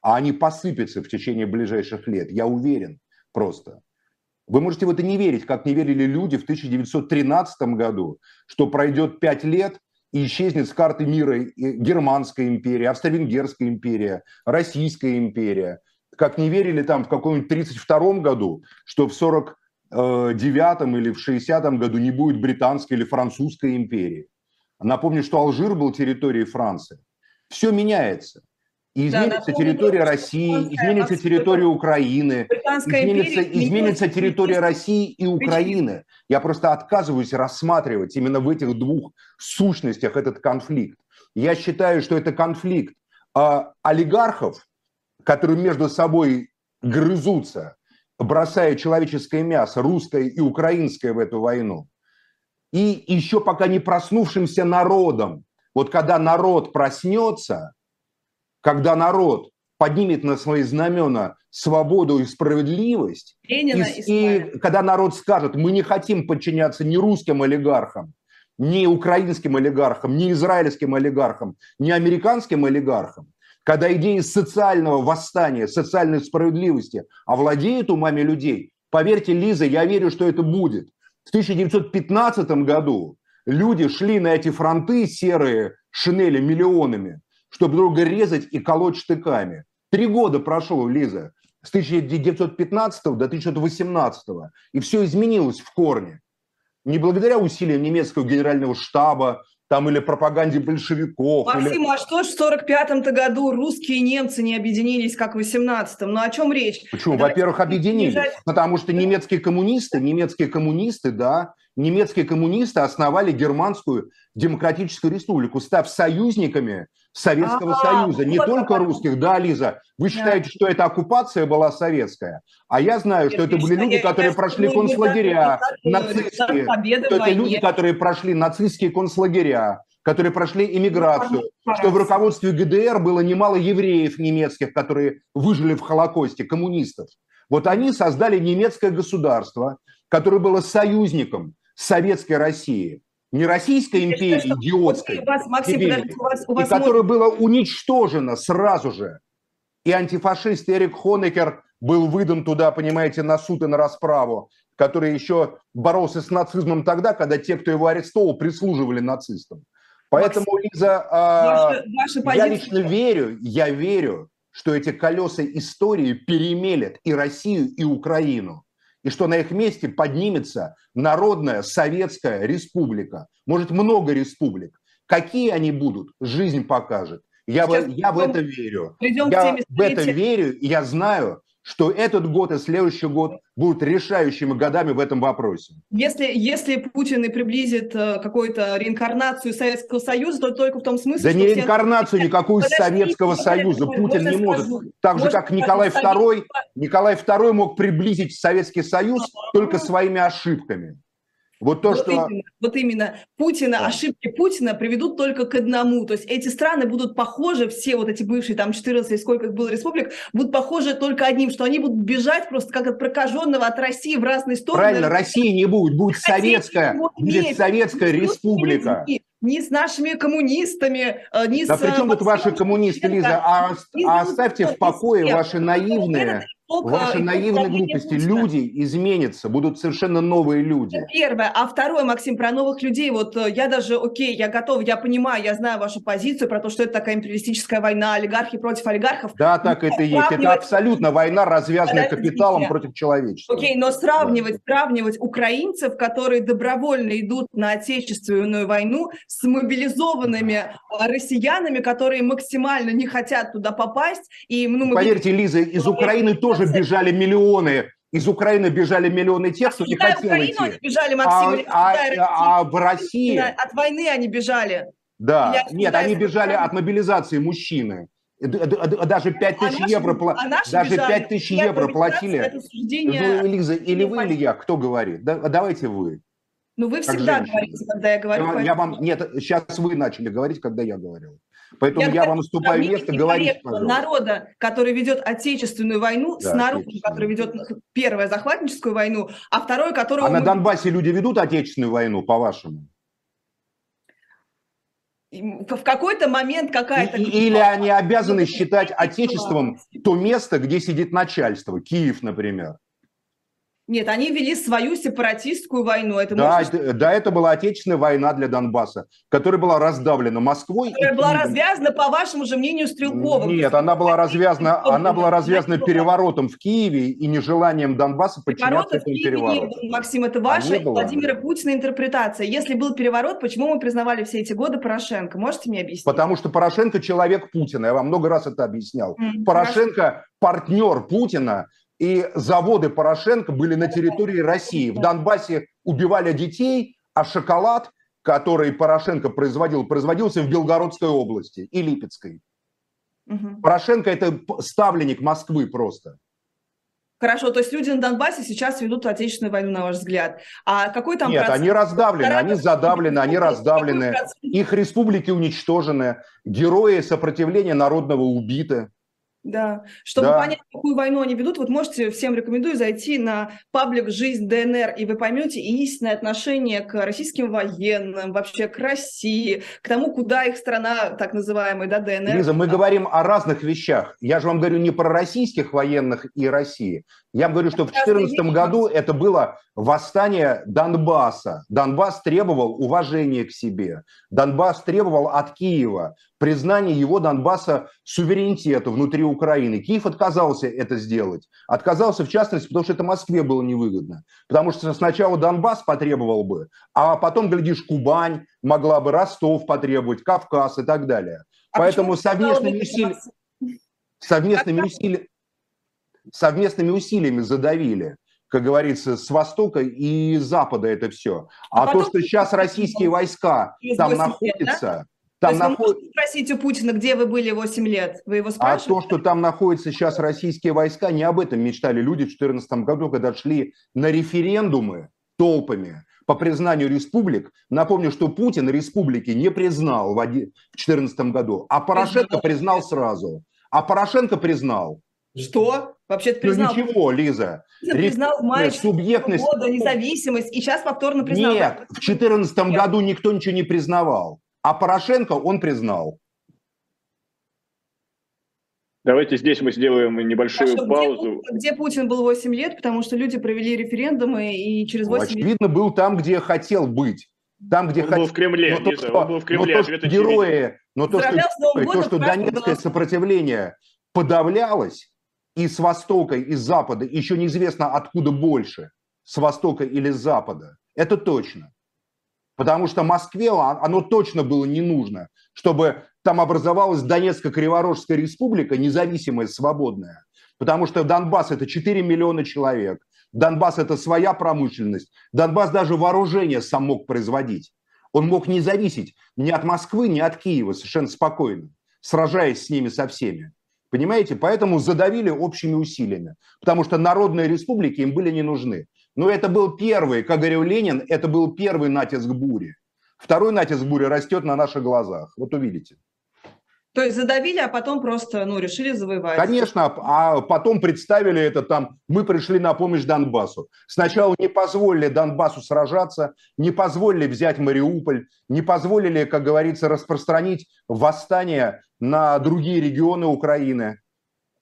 а они посыпятся в течение ближайших лет, я уверен просто. Вы можете в это не верить, как не верили люди в 1913 году, что пройдет пять лет и исчезнет с карты мира Германская империя, Австро-Венгерская империя, Российская империя – как не верили там в каком-нибудь 32 году, что в 49 или в 60 году не будет британской или французской империи. Напомню, что Алжир был территорией Франции. Все меняется. И изменится да, территория России, изменится территория Украины, изменится, изменится территория России и Украины. Я просто отказываюсь рассматривать именно в этих двух сущностях этот конфликт. Я считаю, что это конфликт э, олигархов которые между собой грызутся, бросая человеческое мясо, русское и украинское в эту войну. И еще пока не проснувшимся народом. Вот когда народ проснется, когда народ поднимет на свои знамена свободу и справедливость, Ленина и, и когда народ скажет, мы не хотим подчиняться ни русским олигархам, ни украинским олигархам, ни израильским олигархам, ни американским олигархам, когда идеи социального восстания, социальной справедливости овладеют умами людей, поверьте, Лиза, я верю, что это будет. В 1915 году люди шли на эти фронты серые шинели миллионами, чтобы друга резать и колоть штыками. Три года прошло, Лиза, с 1915 до 1918, и все изменилось в корне. Не благодаря усилиям немецкого генерального штаба, там или пропаганде большевиков. Максим, или... а что ж в 45-м-то году русские и немцы не объединились, как в 18-м? Ну о чем речь? Почему? Во-первых, объединились. Бежать... Потому что немецкие коммунисты, немецкие коммунисты, да, немецкие коммунисты основали Германскую демократическую республику, став союзниками Советского А-а-а, Союза, не вот только русских, да, Лиза, вы считаете, да. что это оккупация была советская, а я знаю, что это были люди, которые прошли концлагеря, нацистские, что это люди, которые прошли нацистские концлагеря, которые прошли иммиграцию, что в руководстве ГДР было немало евреев немецких, которые выжили в Холокосте, коммунистов. Вот они создали немецкое государство, которое было союзником Советской России не Российской империи что, идиотской, у вас, Максим, подождите, у вас, у вас и которое может... было уничтожено сразу же. И антифашист Эрик Хонекер был выдан туда, понимаете, на суд и на расправу, который еще боролся с нацизмом тогда, когда те, кто его арестовал, прислуживали нацистам. Поэтому, Максим, Лиза, ваша, ваша я лично верю, я верю, что эти колеса истории перемелят и Россию, и Украину и что на их месте поднимется Народная Советская Республика. Может, много республик. Какие они будут, жизнь покажет. Я, в, я в это верю. Я в это верю, и я знаю, что этот год и следующий год будут решающими годами в этом вопросе. Если, если Путин и приблизит э, какую-то реинкарнацию Советского Союза, то только в том смысле, да не реинкарнацию все... никакую подожди, Советского Союза Путин не может. Скажу. Так же, как Николай II, Николай II мог приблизить Советский Союз только своими ошибками. Вот то, вот что... Именно, вот именно. Путина, да. ошибки Путина приведут только к одному. То есть эти страны будут похожи, все вот эти бывшие там 14 и сколько их было республик, будут похожи только одним, что они будут бежать просто как от прокаженного от России в разные стороны. Правильно, России не будет, будет Россия советская, будет советская республика ни с нашими коммунистами, э, ни да с... Да при чем тут ваши коммунисты, Лиза? А, а оставьте в покое ваши наивные Ваши наивные глупости. Люди изменятся, будут совершенно новые люди. первое. А второе, Максим, про новых людей. Вот э, я даже, окей, я готов, я понимаю, я знаю вашу позицию про то, что это такая империалистическая война, олигархи против олигархов. Да, так это и есть. Это абсолютно война, развязанная капиталом против человечества. Окей, но сравнивать, да. сравнивать украинцев, которые добровольно идут на отечественную войну, с мобилизованными э, россиянами, которые максимально не хотят туда попасть. И, ну, мы Поверьте, Лиза, из Украины тоже тоже бежали миллионы Из Украины бежали миллионы тех, кто не хотел Украину идти. они бежали, Максим, а, а, а в России... От войны они бежали. Да, нет, они бежали от мобилизации мужчины. Даже 5 тысяч а евро, а даже 5 тысяч евро платили. Ну, Лиза, или вы, или я, кто говорит? Да, давайте вы. Ну, вы всегда женщина. говорите, когда я говорю. Я, я вам, нет, сейчас вы начали говорить, когда я говорил. Поэтому я, я вам уступаю место говорить, народа, который ведет отечественную войну, да, с народом, который ведет первую захватническую войну, а второй, который... А на Донбассе люди ведут отечественную войну, по-вашему? в какой-то момент какая-то... Или они обязаны считать отечеством то место, где сидит начальство, Киев, например. Нет, они вели свою сепаратистскую войну. Это да, можно... это, да, это была отечественная война для Донбасса, которая была раздавлена Москвой. Которая была развязана, по вашему же мнению, Стрелковым. Нет, она была развязана, она была развязана переворотом в Киеве и нежеланием Донбасса подчиняться этому перевороту. Максим, это ваша а Владимира Путина интерпретация. Если был переворот, почему мы признавали все эти годы Порошенко? Можете мне объяснить? Потому что Порошенко человек Путина. Я вам много раз это объяснял. Mm, Порошенко хорошо. партнер Путина и заводы Порошенко были на территории России. В Донбассе убивали детей, а шоколад, который Порошенко производил, производился в Белгородской области и Липецкой. Угу. Порошенко – это ставленник Москвы просто. Хорошо, то есть люди на Донбассе сейчас ведут отечественную войну, на ваш взгляд. А какой там Нет, процент? они раздавлены, они задавлены, они раздавлены. Их республики уничтожены, герои сопротивления народного убиты. Да, чтобы да. понять, какую войну они ведут, вот можете всем рекомендую зайти на паблик «Жизнь ДНР», и вы поймете истинное отношение к российским военным, вообще к России, к тому, куда их страна, так называемая, да, ДНР. Лиза, мы говорим о разных вещах. Я же вам говорю не про российских военных и России. Я вам говорю, что в 2014 году это было восстание Донбасса. Донбасс требовал уважения к себе. Донбасс требовал от Киева признания его Донбасса суверенитета внутри Украины. Киев отказался это сделать. Отказался, в частности, потому что это Москве было невыгодно. Потому что сначала Донбасс потребовал бы, а потом, глядишь, Кубань могла бы, Ростов потребовать, Кавказ и так далее. А Поэтому совместными усилиями... Совместными усилиями совместными усилиями задавили, как говорится, с Востока и Запада это все. А, а то, что сейчас российские войска там находятся... Да? Там наход... спросить у Путина, где вы были 8 лет? Вы его спрашиваете? А то, что там находятся сейчас российские войска, не об этом мечтали люди в 2014 году, когда шли на референдумы толпами по признанию республик. Напомню, что Путин республики не признал в 2014 году, а Порошенко признал сразу. А Порошенко признал. Что? Вообще-то ну, признал. Ну ничего, Лиза. Признал в мае субъектность. года независимость и сейчас повторно признал. Нет, в 2014 году никто ничего не признавал. А Порошенко он признал. Давайте здесь мы сделаем небольшую Хорошо, паузу. Где, где Путин был 8 лет, потому что люди провели референдумы и через 8 Очевидно, лет... был там, где хотел быть. Там, где он хот... был в Кремле, но Лиза, то, он был в Кремле. Но то, что герои, но то, что, то, что Донецкое сопротивление подавлялось, и с востока, и с запада, еще неизвестно откуда больше, с востока или с запада. Это точно. Потому что Москве оно точно было не нужно, чтобы там образовалась Донецкая Криворожская республика, независимая, свободная. Потому что Донбасс – это 4 миллиона человек. Донбасс – это своя промышленность. Донбасс даже вооружение сам мог производить. Он мог не зависеть ни от Москвы, ни от Киева совершенно спокойно, сражаясь с ними со всеми. Понимаете? Поэтому задавили общими усилиями. Потому что народные республики им были не нужны. Но это был первый, как говорил Ленин, это был первый натиск бури. Второй натиск бури растет на наших глазах. Вот увидите. То есть задавили, а потом просто ну, решили завоевать. Конечно, а потом представили это там, мы пришли на помощь Донбассу. Сначала не позволили Донбассу сражаться, не позволили взять Мариуполь, не позволили, как говорится, распространить восстание на другие регионы Украины,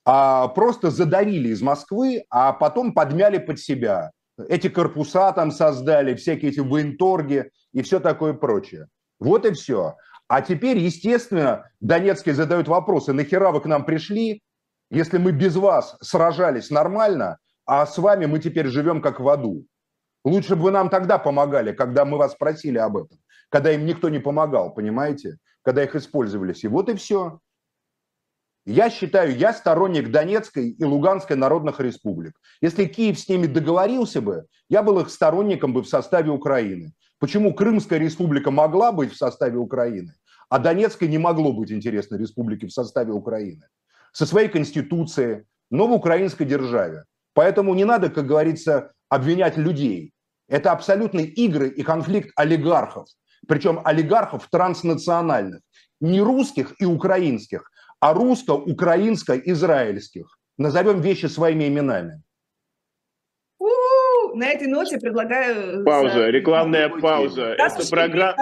а просто задавили из Москвы, а потом подмяли под себя. Эти корпуса там создали, всякие эти военторги и все такое прочее. Вот и все. А теперь, естественно, Донецкие задают вопросы, нахера вы к нам пришли, если мы без вас сражались нормально, а с вами мы теперь живем как в аду. Лучше бы вы нам тогда помогали, когда мы вас просили об этом, когда им никто не помогал, понимаете? когда их использовались. И вот и все. Я считаю, я сторонник Донецкой и Луганской народных республик. Если Киев с ними договорился бы, я был их сторонником бы в составе Украины. Почему Крымская республика могла быть в составе Украины, а Донецкой не могло быть интересной республики в составе Украины? Со своей конституцией, но украинской державе. Поэтому не надо, как говорится, обвинять людей. Это абсолютные игры и конфликт олигархов. Причем олигархов транснациональных. Не русских и украинских, а русско-украинско-израильских. Назовем вещи своими именами. На этой ноте предлагаю... Пауза, рекламная пауза. Это программа...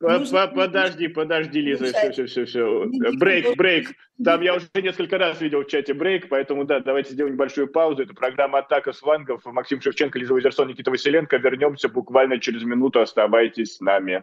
Подожди, подожди, Лиза, все, все, все, все. Брейк, брейк. Там я уже несколько раз видел в чате брейк, поэтому да, давайте сделаем небольшую паузу. Это программа «Атака с флангов». Максим Шевченко, Лиза Вазерсон, Никита Василенко. Вернемся буквально через минуту. Оставайтесь с нами.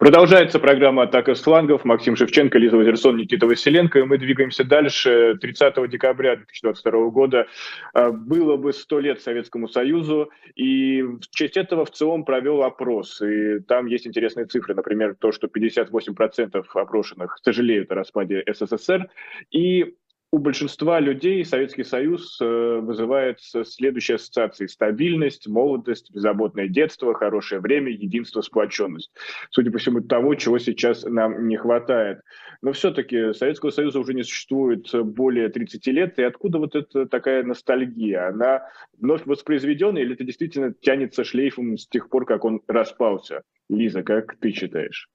Продолжается программа «Атака с флангов». Максим Шевченко, Лиза Вазерсон, Никита Василенко. И мы двигаемся дальше. 30 декабря 2022 года а, было бы 100 лет Советскому Союзу. И в честь этого в ЦИОМ провел опрос. И там есть интересные цифры. Например, то, что 58% опрошенных сожалеют о распаде СССР. И у большинства людей Советский Союз э, вызывает следующие ассоциации. Стабильность, молодость, беззаботное детство, хорошее время, единство, сплоченность. Судя по всему, того, чего сейчас нам не хватает. Но все-таки Советского Союза уже не существует более 30 лет. И откуда вот эта такая ностальгия? Она вновь воспроизведена или это действительно тянется шлейфом с тех пор, как он распался? Лиза, как ты считаешь?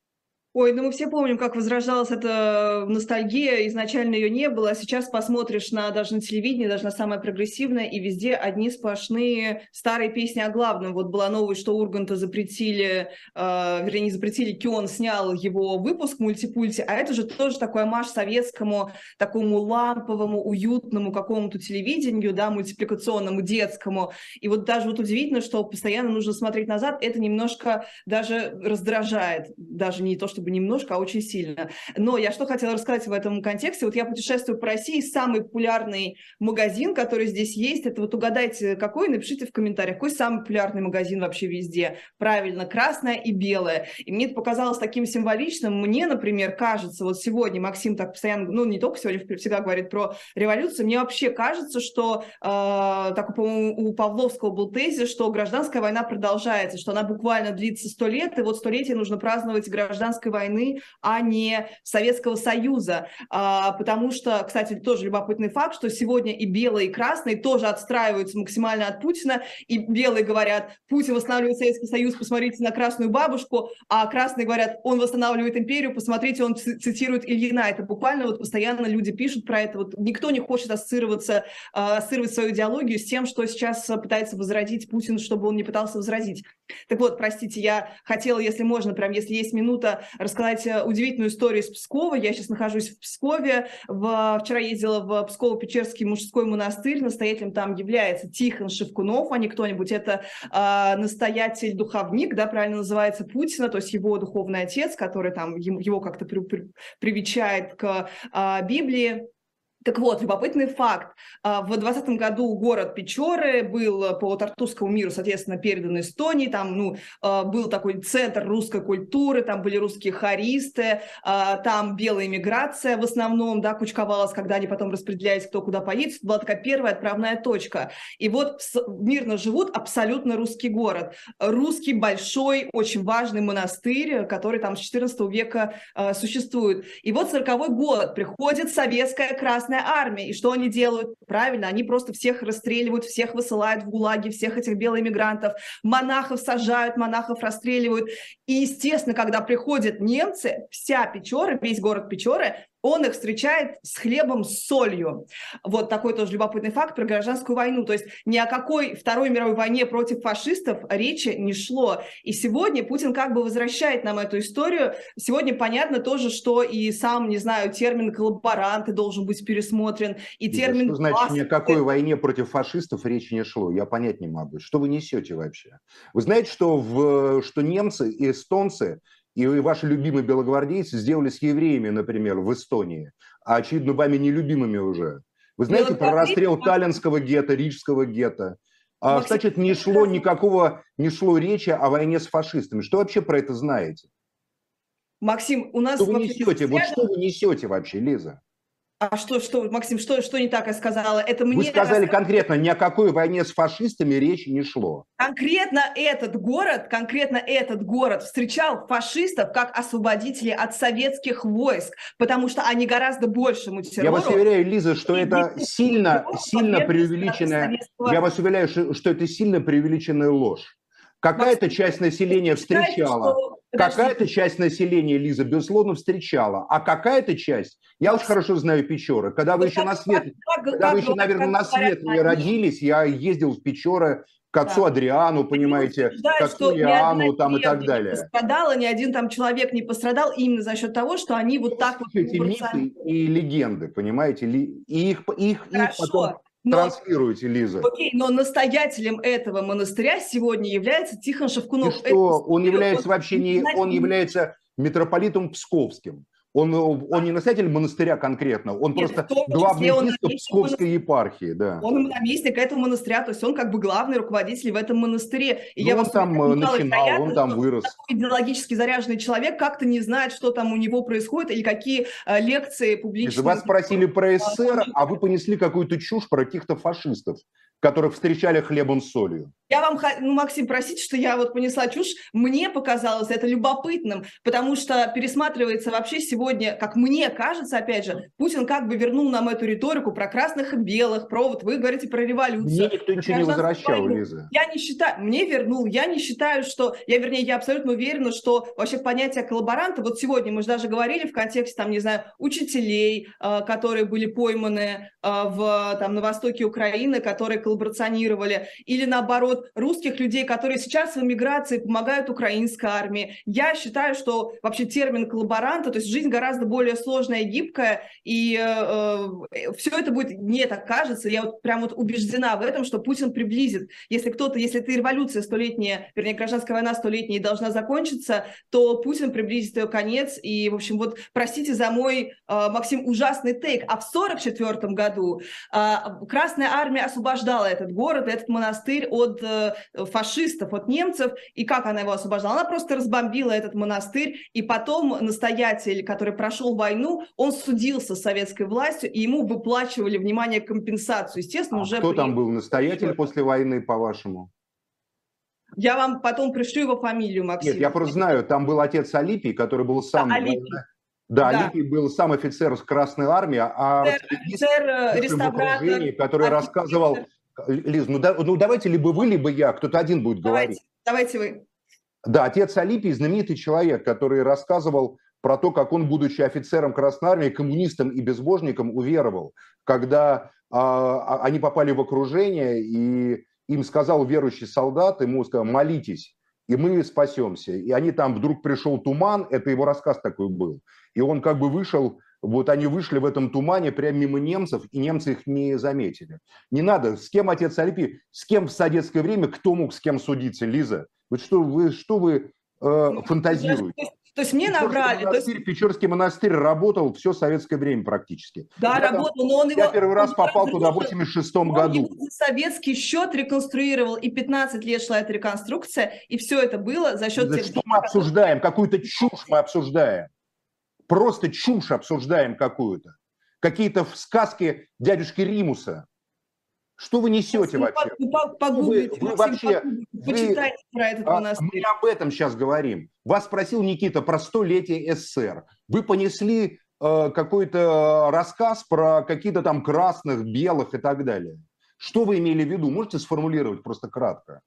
Ой, ну мы все помним, как возрождалась эта ностальгия. Изначально ее не было, а сейчас посмотришь на даже на телевидении, даже на самое прогрессивное, и везде одни сплошные старые песни о главном. Вот была новость, что Урганта запретили, э, вернее, не запретили, Кион снял его выпуск мультипульти, а это же тоже такой амаш советскому, такому ламповому, уютному какому-то телевидению, да, мультипликационному, детскому. И вот даже вот удивительно, что постоянно нужно смотреть назад, это немножко даже раздражает, даже не то, чтобы бы немножко, а очень сильно. Но я что хотела рассказать в этом контексте. Вот я путешествую по России, самый популярный магазин, который здесь есть, это вот угадайте, какой, напишите в комментариях, какой самый популярный магазин вообще везде. Правильно, красное и белое. И мне это показалось таким символичным. Мне, например, кажется, вот сегодня Максим так постоянно, ну не только сегодня, всегда говорит про революцию, мне вообще кажется, что, э, так, по-моему, у Павловского был тезис, что гражданская война продолжается, что она буквально длится сто лет, и вот столетие нужно праздновать гражданской войны, а не Советского Союза. А, потому что, кстати, тоже любопытный факт, что сегодня и белые, и красные тоже отстраиваются максимально от Путина, и белые говорят, Путин восстанавливает Советский Союз, посмотрите на красную бабушку, а красные говорят, он восстанавливает империю, посмотрите, он цитирует Ильина. Это буквально вот постоянно люди пишут про это. Вот никто не хочет ассоциироваться, а, ассоциировать свою идеологию с тем, что сейчас пытается возродить Путин, чтобы он не пытался возродить. Так вот, простите, я хотела, если можно, прям если есть минута, рассказать э, удивительную историю из Пскова. Я сейчас нахожусь в Пскове. В... Вчера ездила в Псково-Печерский мужской монастырь. Настоятелем там является Тихон Шевкунов, а не кто-нибудь. Это э, настоятель-духовник, да, правильно называется, Путина, то есть его духовный отец, который там его как-то при, при, привечает к э, Библии. Так вот, любопытный факт. А, в 2020 году город Печоры был по Тартусскому миру, соответственно, передан Эстонии. Там ну, а, был такой центр русской культуры, там были русские хористы, а, там белая миграция в основном да, кучковалась, когда они потом распределялись, кто куда поедет. Это была такая первая отправная точка. И вот мирно живут абсолютно русский город. Русский большой, очень важный монастырь, который там с 14 века существует. И вот 40 год приходит советская красная Красная Армия. И что они делают? Правильно, они просто всех расстреливают, всех высылают в ГУЛАГи, всех этих белоэмигрантов, монахов сажают, монахов расстреливают. И, естественно, когда приходят немцы, вся Печора, весь город Печоры он их встречает с хлебом, с солью. Вот такой тоже любопытный факт про гражданскую войну. То есть ни о какой Второй мировой войне против фашистов речи не шло. И сегодня Путин как бы возвращает нам эту историю. Сегодня понятно тоже, что и сам, не знаю, термин коллаборанты должен быть пересмотрен, и термин... Что значит, ни о какой войне против фашистов речи не шло? Я понять не могу. Что вы несете вообще? Вы знаете, что, в, что немцы и эстонцы и ваши любимые белогвардейцы сделали с евреями, например, в Эстонии, а, очевидно, вами нелюбимыми уже. Вы знаете про расстрел Таллинского гетто, Рижского гетто? А, значит, не шло никакого, не шло речи о войне с фашистами. Что вообще про это знаете? Максим, у нас... Что вы несете? Вот что вы несете вообще, Лиза? А что, что, Максим, что, что не так я сказала? Это мне Вы сказали конкретно, ни о какой войне с фашистами речи не шло. Конкретно этот город, конкретно этот город встречал фашистов как освободителей от советских войск, потому что они гораздо большему террору... Я вас уверяю, Лиза, что это сильно, сильно преувеличенная... Я вас уверяю, что, что это сильно преувеличенная ложь. Какая-то часть населения встречала, какая-то часть населения, Лиза, безусловно, встречала, а какая-то часть, я очень хорошо знаю Печоры, когда вы еще на свет, когда вы еще, наверное, на свет не родились, я ездил в Печоры к отцу да. Адриану, понимаете, к отцу Иоанну там и так далее. Не пострадало, ни один там человек не пострадал именно за счет того, что они вот так вот... Эти мифы и легенды, понимаете, и их, их, их потом но, транслируете, Лиза. Окей, но настоятелем этого монастыря сегодня является Тихон Шевкунов. И что, Это, он является он, вообще не, он является митрополитом Псковским. Он, он не настоятель монастыря конкретно, он Нет, просто главный епископ Псковской епархии. Да. Он наместник этого монастыря, то есть он как бы главный руководитель в этом монастыре. И ну, я он там э, начинал, он там вырос. Такой идеологически заряженный человек как-то не знает, что там у него происходит или какие э, лекции публичные. Вас спросили про СССР, а вы понесли какую-то чушь про каких-то фашистов которых встречали хлебом с солью. Я вам, ну, Максим, простите, что я вот понесла чушь. Мне показалось это любопытным, потому что пересматривается вообще сегодня, как мне кажется, опять же, Путин как бы вернул нам эту риторику про красных и белых, про вот вы говорите про революцию. Мне никто ничего не возвращал, войну. Лиза. Я не считаю, мне вернул, я не считаю, что, я вернее, я абсолютно уверена, что вообще понятие коллаборанта, вот сегодня мы же даже говорили в контексте, там, не знаю, учителей, э, которые были пойманы э, в, там, на востоке Украины, которые коллаборационировали, или наоборот, русских людей, которые сейчас в эмиграции помогают украинской армии. Я считаю, что вообще термин коллаборанта, то есть жизнь гораздо более сложная и гибкая, и э, э все это будет, мне так кажется, я вот прям вот убеждена в этом, что Путин приблизит. Если кто-то, если эта революция столетняя, вернее, гражданская война столетняя должна закончиться, то Путин приблизит ее конец. И, в общем, вот простите за мой, э, Максим, ужасный тейк. А в 1944 году э, Красная армия освобождала освобождала этот город, этот монастырь от э, фашистов, от немцев. И как она его освобождала? Она просто разбомбила этот монастырь, и потом настоятель, который прошел войну, он судился с советской властью, и ему выплачивали, внимание, компенсацию. Естественно, а уже... Кто при... там был настоятель после войны, по-вашему? Я вам потом пришлю его фамилию, Максим. Нет, я просто знаю, там был отец Алипий, который был сам... Да, Алипий. Да, да. Алипий был сам офицер Красной Армии, а офицер, офицер реставратор, который рассказывал Лиз, ну, да, ну давайте либо вы, либо я, кто-то один будет давайте, говорить. Давайте вы. Да, отец Алипий знаменитый человек, который рассказывал про то, как он, будучи офицером Красной Армии, коммунистом и безбожником, уверовал, когда а, они попали в окружение, и им сказал верующий солдат, ему сказал, молитесь, и мы спасемся. И они там, вдруг пришел туман, это его рассказ такой был, и он как бы вышел вот они вышли в этом тумане прямо мимо немцев, и немцы их не заметили. Не надо, с кем отец Альпи, с кем в советское время, кто мог с кем судиться, Лиза? Вот что вы, что вы э, фантазируете? То есть мне набрали. Монастырь, есть... Печорский монастырь работал все советское время практически. Да, я работал, там, но он его... Я первый раз попал туда в 86 году. Советский счет реконструировал, и 15 лет шла эта реконструкция, и все это было за счет... За тех, что мы обсуждаем? Какую-то чушь мы обсуждаем. Просто чушь обсуждаем какую-то. Какие-то сказки дядюшки Римуса. Что вы несете вообще? Погуглите, вы, вы вообще, почитайте вы, про этот а, монастырь. Мы об этом сейчас говорим. Вас спросил Никита про столетие СССР. Вы понесли э, какой-то рассказ про какие-то там красных, белых и так далее. Что вы имели в виду? Можете сформулировать просто кратко?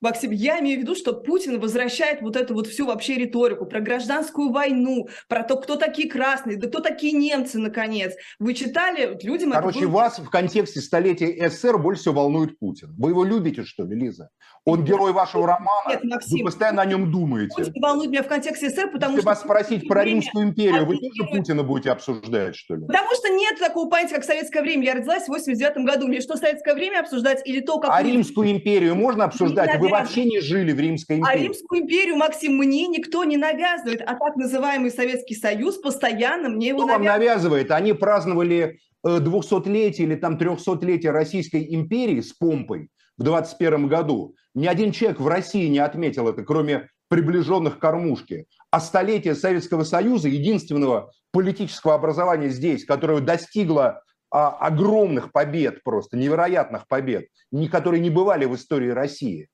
Максим, я имею в виду, что Путин возвращает вот эту вот всю вообще риторику про гражданскую войну, про то, кто такие красные, да кто такие немцы, наконец. Вы читали? Людям Короче, это было... вас в контексте столетия СССР больше всего волнует Путин. Вы его любите, что ли, Лиза? Он герой вашего романа, Нет, Максим, вы постоянно о нем думаете. Путин волнует меня в контексте СССР, потому Если что... вас спросить про Римскую империю, вы тоже Путина будете обсуждать, что ли? Потому что нет такого понятия, как советское время. Я родилась в 89 году. Мне что, советское время обсуждать или то, как... А Римскую империю можно обсуждать? Вы вообще не жили в Римской А империи. А Римскую империю, Максим, мне никто не навязывает, а так называемый Советский Союз постоянно мне его Кто навязывает. вам навязывает? Они праздновали 200-летие или там 300-летие Российской империи с помпой в 21 году. Ни один человек в России не отметил это, кроме приближенных к кормушке. А столетие Советского Союза, единственного политического образования здесь, которое достигло а, огромных побед просто, невероятных побед, которые не бывали в истории России.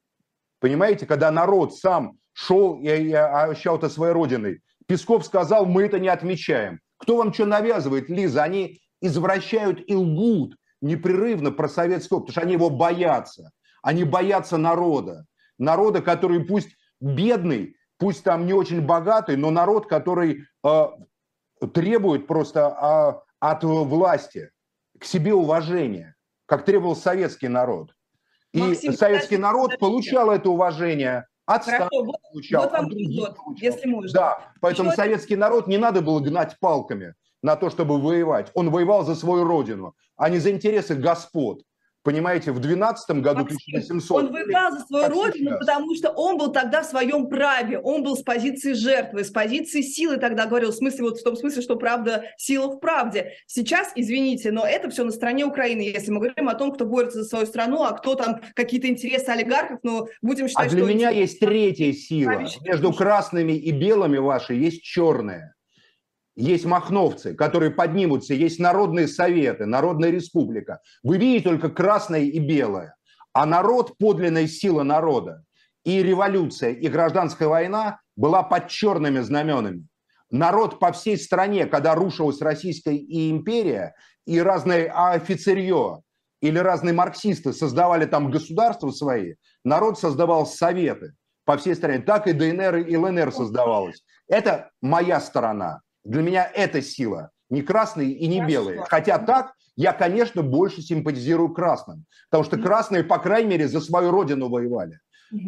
Понимаете, когда народ сам шел и, и ощущал это своей родиной. Песков сказал, мы это не отмечаем. Кто вам что навязывает, Лиза? Они извращают и лгут непрерывно про советский опыт, потому что они его боятся. Они боятся народа. Народа, который пусть бедный, пусть там не очень богатый, но народ, который э, требует просто э, от власти к себе уважения, как требовал советский народ. И Максим, советский народ получал это уважение от Хорошо, Сталина вот, получал, вот вам эпизод, получал. если можно. Да, поэтому Еще... советский народ не надо было гнать палками на то, чтобы воевать. Он воевал за свою родину, а не за интересы господ. Понимаете, в 12 году, Максим, 1800... Он воевал за свою родину, сейчас. потому что он был тогда в своем праве. Он был с позиции жертвы, с позиции силы тогда говорил. В смысле, вот в том смысле, что правда, сила в правде. Сейчас, извините, но это все на стороне Украины. Если мы говорим о том, кто борется за свою страну, а кто там какие-то интересы олигархов, но будем считать, А для что... меня есть третья сила. Между красными и белыми ваши есть черная есть махновцы, которые поднимутся, есть народные советы, народная республика. Вы видите только красное и белое. А народ, подлинная сила народа, и революция, и гражданская война была под черными знаменами. Народ по всей стране, когда рушилась Российская и империя, и разные офицерье или разные марксисты создавали там государства свои, народ создавал советы по всей стране. Так и ДНР и ЛНР создавалось. Это моя сторона. Для меня это сила, не красные и не белые. Хотя так я, конечно, больше симпатизирую красным, потому что красные, по крайней мере, за свою родину воевали.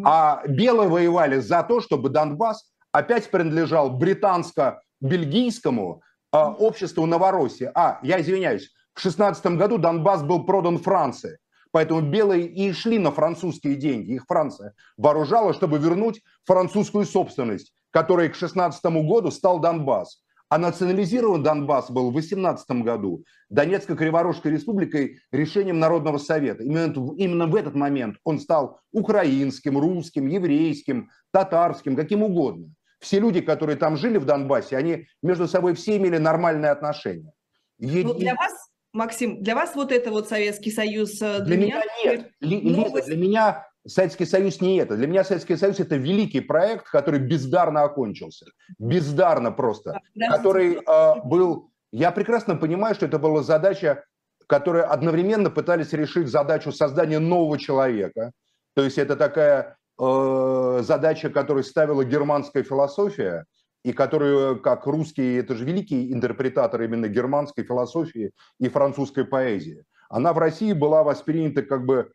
А белые воевали за то, чтобы Донбасс опять принадлежал британско-бельгийскому э, обществу Новороссии. А, я извиняюсь, в 16 году Донбасс был продан Франции. Поэтому белые и шли на французские деньги. Их Франция вооружала, чтобы вернуть французскую собственность, которой к 16 году стал Донбасс. А национализирован Донбасс был в 18 году Донецко-Криворожской республикой решением Народного совета. Именно, именно в этот момент он стал украинским, русским, еврейским, татарским, каким угодно. Все люди, которые там жили в Донбассе, они между собой все имели нормальные отношения. Ну, для вас, Максим, для вас вот это вот Советский Союз... Для, для меня, меня нет. Лиза, для меня Советский Союз не это. Для меня Советский Союз это великий проект, который бездарно окончился. Бездарно просто. Который э, был... Я прекрасно понимаю, что это была задача, которая одновременно пытались решить задачу создания нового человека. То есть это такая э, задача, которую ставила германская философия, и которую, как русские, это же великий интерпретатор именно германской философии и французской поэзии. Она в России была воспринята как бы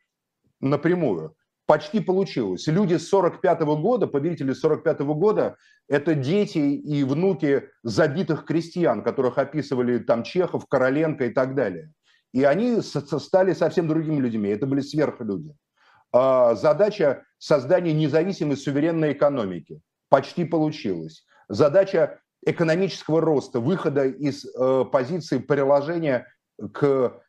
напрямую почти получилось. Люди с 45 -го года, победители 45 -го года, это дети и внуки забитых крестьян, которых описывали там Чехов, Короленко и так далее. И они стали совсем другими людьми, это были сверхлюди. Задача создания независимой суверенной экономики. почти получилось. Задача экономического роста, выхода из э, позиции приложения к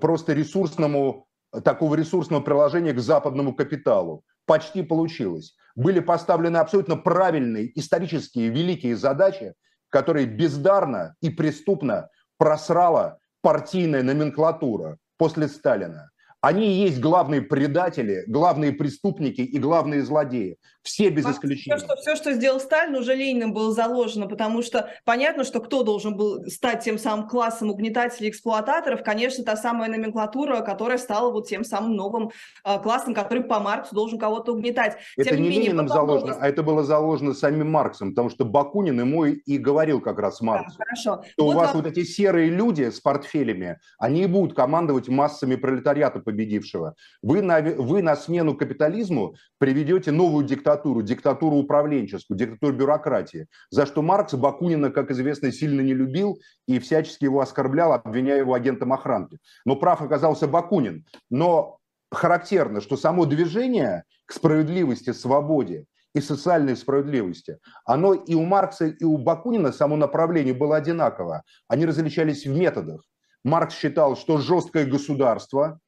просто ресурсному, такого ресурсного приложения к западному капиталу. Почти получилось. Были поставлены абсолютно правильные исторические великие задачи, которые бездарно и преступно просрала партийная номенклатура после Сталина. Они и есть главные предатели, главные преступники и главные злодеи. Все без исключения. Все что, все, что сделал Сталин, уже Лениным было заложено, потому что понятно, что кто должен был стать тем самым классом угнетателей, эксплуататоров, конечно, та самая номенклатура, которая стала вот тем самым новым э, классом, который по Марксу должен кого-то угнетать. Это тем не, не менее, Лениным заложено, а это было заложено самим Марксом, потому что Бакунин ему и говорил как раз Марксу, да, хорошо. что вот у вас вам... вот эти серые люди с портфелями, они и будут командовать массами пролетариата победившего. Вы на, вы на смену капитализму приведете новую диктатуру, диктатуру управленческую, диктатуру бюрократии, за что Маркс Бакунина, как известно, сильно не любил и всячески его оскорблял, обвиняя его агентом охранки. Но прав оказался Бакунин. Но характерно, что само движение к справедливости, свободе и социальной справедливости, оно и у Маркса, и у Бакунина само направление было одинаково. Они различались в методах. Маркс считал, что жесткое государство,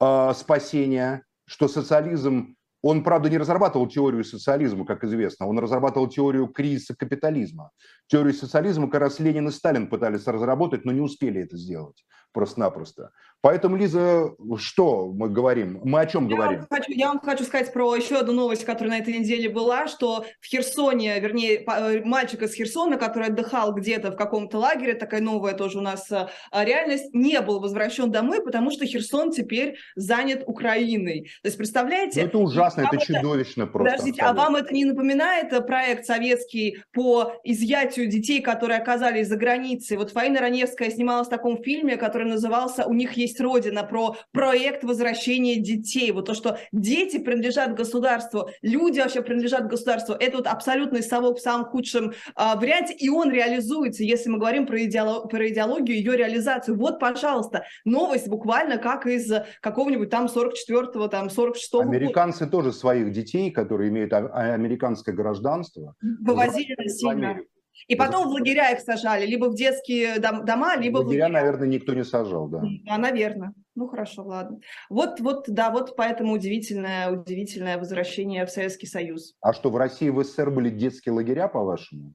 э, спасения, что социализм он, правда, не разрабатывал теорию социализма, как известно, он разрабатывал теорию кризиса капитализма. Теорию социализма как раз Ленин и Сталин пытались разработать, но не успели это сделать просто-напросто. Поэтому, Лиза, что мы говорим? Мы о чем я говорим? Вам хочу, я вам хочу сказать про еще одну новость, которая на этой неделе была, что в Херсоне, вернее, э, мальчик из Херсона, который отдыхал где-то в каком-то лагере, такая новая тоже у нас э, реальность, не был возвращен домой, потому что Херсон теперь занят Украиной. То есть, представляете? Ну, это ужасно, это чудовищно просто. Подождите, а вам это не напоминает проект советский по изъятию детей, которые оказались за границей? Вот Фаина Раневская снималась в таком фильме, который назывался «У них есть родина, про проект возвращения детей, вот то, что дети принадлежат государству, люди вообще принадлежат государству, это вот абсолютный совок в самом худшем а, варианте, и он реализуется, если мы говорим про, идеолог, про идеологию, ее реализацию. Вот, пожалуйста, новость буквально как из какого-нибудь там 44-го, там 46-го Американцы года. тоже своих детей, которые имеют а, американское гражданство, вывозили насильно. И потом в лагеря их сажали, либо в детские дома, либо в лагеря. наверное, никто не сажал, да. А, наверное. Ну, хорошо, ладно. Вот, вот, да, вот поэтому удивительное, удивительное возвращение в Советский Союз. А что, в России, в СССР были детские лагеря, по-вашему?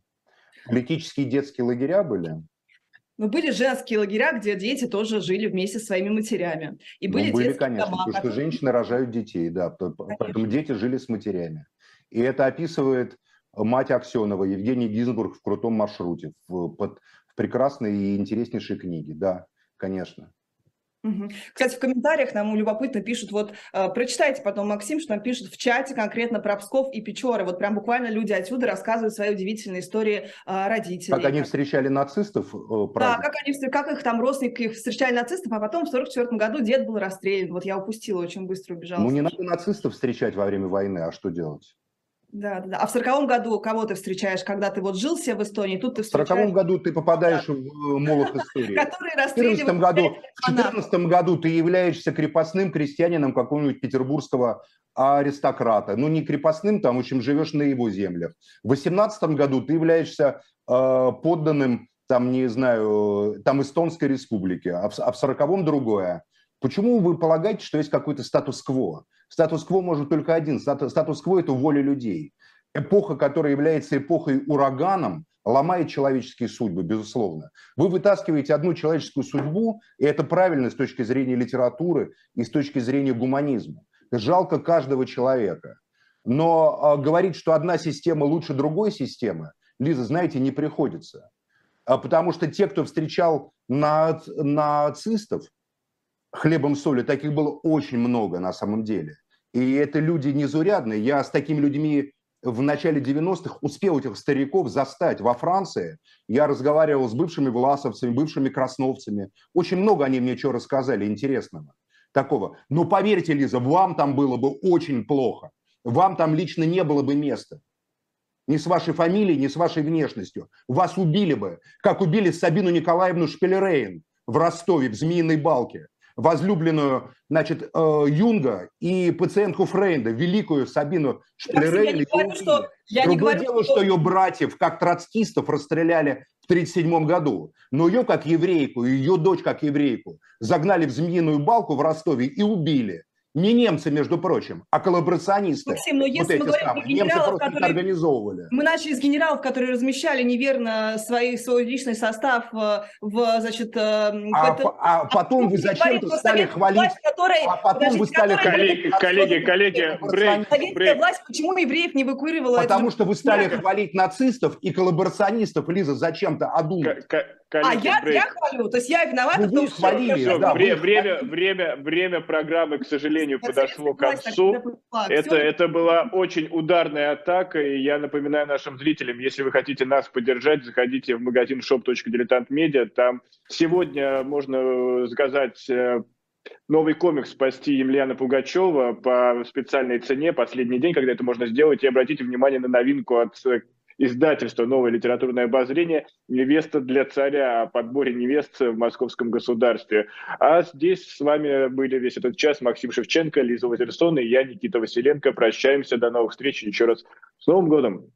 Политические детские лагеря были? Ну, были женские лагеря, где дети тоже жили вместе со своими матерями. И были, ну, были конечно, дома, потому которые... что женщины рожают детей, да, конечно. поэтому дети жили с матерями. И это описывает мать Аксенова, Евгений Гинзбург в крутом маршруте, в, под, в прекрасной и интереснейшей книге, да, конечно. Кстати, в комментариях нам любопытно пишут, вот э, прочитайте потом, Максим, что нам пишут в чате конкретно про Псков и Печоры. Вот прям буквально люди отсюда рассказывают свои удивительные истории э, родителей. Как они встречали нацистов? Э, да, как, они, как их там родственники встречали нацистов, а потом в 1944 году дед был расстрелян. Вот я упустила, очень быстро убежала. Ну не надо нацистов встречать во время войны, а что делать? Да, да, да. А в сороковом году кого ты встречаешь, когда ты вот жил себе в Эстонии, тут ты встречаешь... В сороковом году ты попадаешь да. в э, молот истории. В 14 году, в 14 году ты являешься крепостным крестьянином какого-нибудь петербургского аристократа. Ну, не крепостным, там, в общем, живешь на его землях. В 18 году ты являешься э, подданным, там, не знаю, там, Эстонской республики, а в, а в 40-м другое. Почему вы полагаете, что есть какой-то статус-кво? Статус-кво может только один. Статус-кво – это воля людей. Эпоха, которая является эпохой ураганом, ломает человеческие судьбы, безусловно. Вы вытаскиваете одну человеческую судьбу, и это правильно с точки зрения литературы и с точки зрения гуманизма. Жалко каждого человека. Но э, говорить, что одна система лучше другой системы, Лиза, знаете, не приходится. А потому что те, кто встречал нацистов, хлебом соли, таких было очень много на самом деле. И это люди незурядные. Я с такими людьми в начале 90-х успел этих стариков застать во Франции. Я разговаривал с бывшими власовцами, бывшими красновцами. Очень много они мне что рассказали интересного такого. Но поверьте, Лиза, вам там было бы очень плохо. Вам там лично не было бы места. Ни с вашей фамилией, ни с вашей внешностью. Вас убили бы, как убили Сабину Николаевну Шпилерейн в Ростове, в Змеиной Балке возлюбленную, значит, э, Юнга и пациентку Фрейнда, великую Сабину Шпилерель. Я не говорю, что... Я Другое не говорю, дело, что... что ее братьев, как троцкистов, расстреляли в 1937 году. Но ее, как еврейку, ее дочь, как еврейку, загнали в змеиную балку в Ростове и убили. Не немцы, между прочим, а коллаборационисты. Максим, но если вот мы говорим самые. Немцы просто которые... организовывали. Мы начали с генералов, которые размещали неверно свои, свой личный состав э, в, значит... Э, а, это... а потом а вы зачем-то стали хвалить... Власть, которой, а потом значит, вы стали... Коллеги, коллеги, коллеги, брейк, брейк. власть почему евреев не эвакуировала? Потому что вы стали хвалить нацистов и коллаборационистов, Лиза, зачем-то одумать. А я, я хвалю, то есть я виновата ну, в том, что... Хвалили, все, да, время, время, время, время программы, к сожалению, подошло к концу. Это, это была очень ударная атака, и я напоминаю нашим зрителям, если вы хотите нас поддержать, заходите в магазин shop.diletantmedia, там сегодня можно заказать э, новый комикс «Спасти Емельяна Пугачева» по специальной цене, последний день, когда это можно сделать, и обратите внимание на новинку от э, издательство «Новое литературное обозрение» «Невеста для царя» о подборе невест в московском государстве. А здесь с вами были весь этот час Максим Шевченко, Лиза Лазерсон и я, Никита Василенко. Прощаемся, до новых встреч. Еще раз с Новым годом!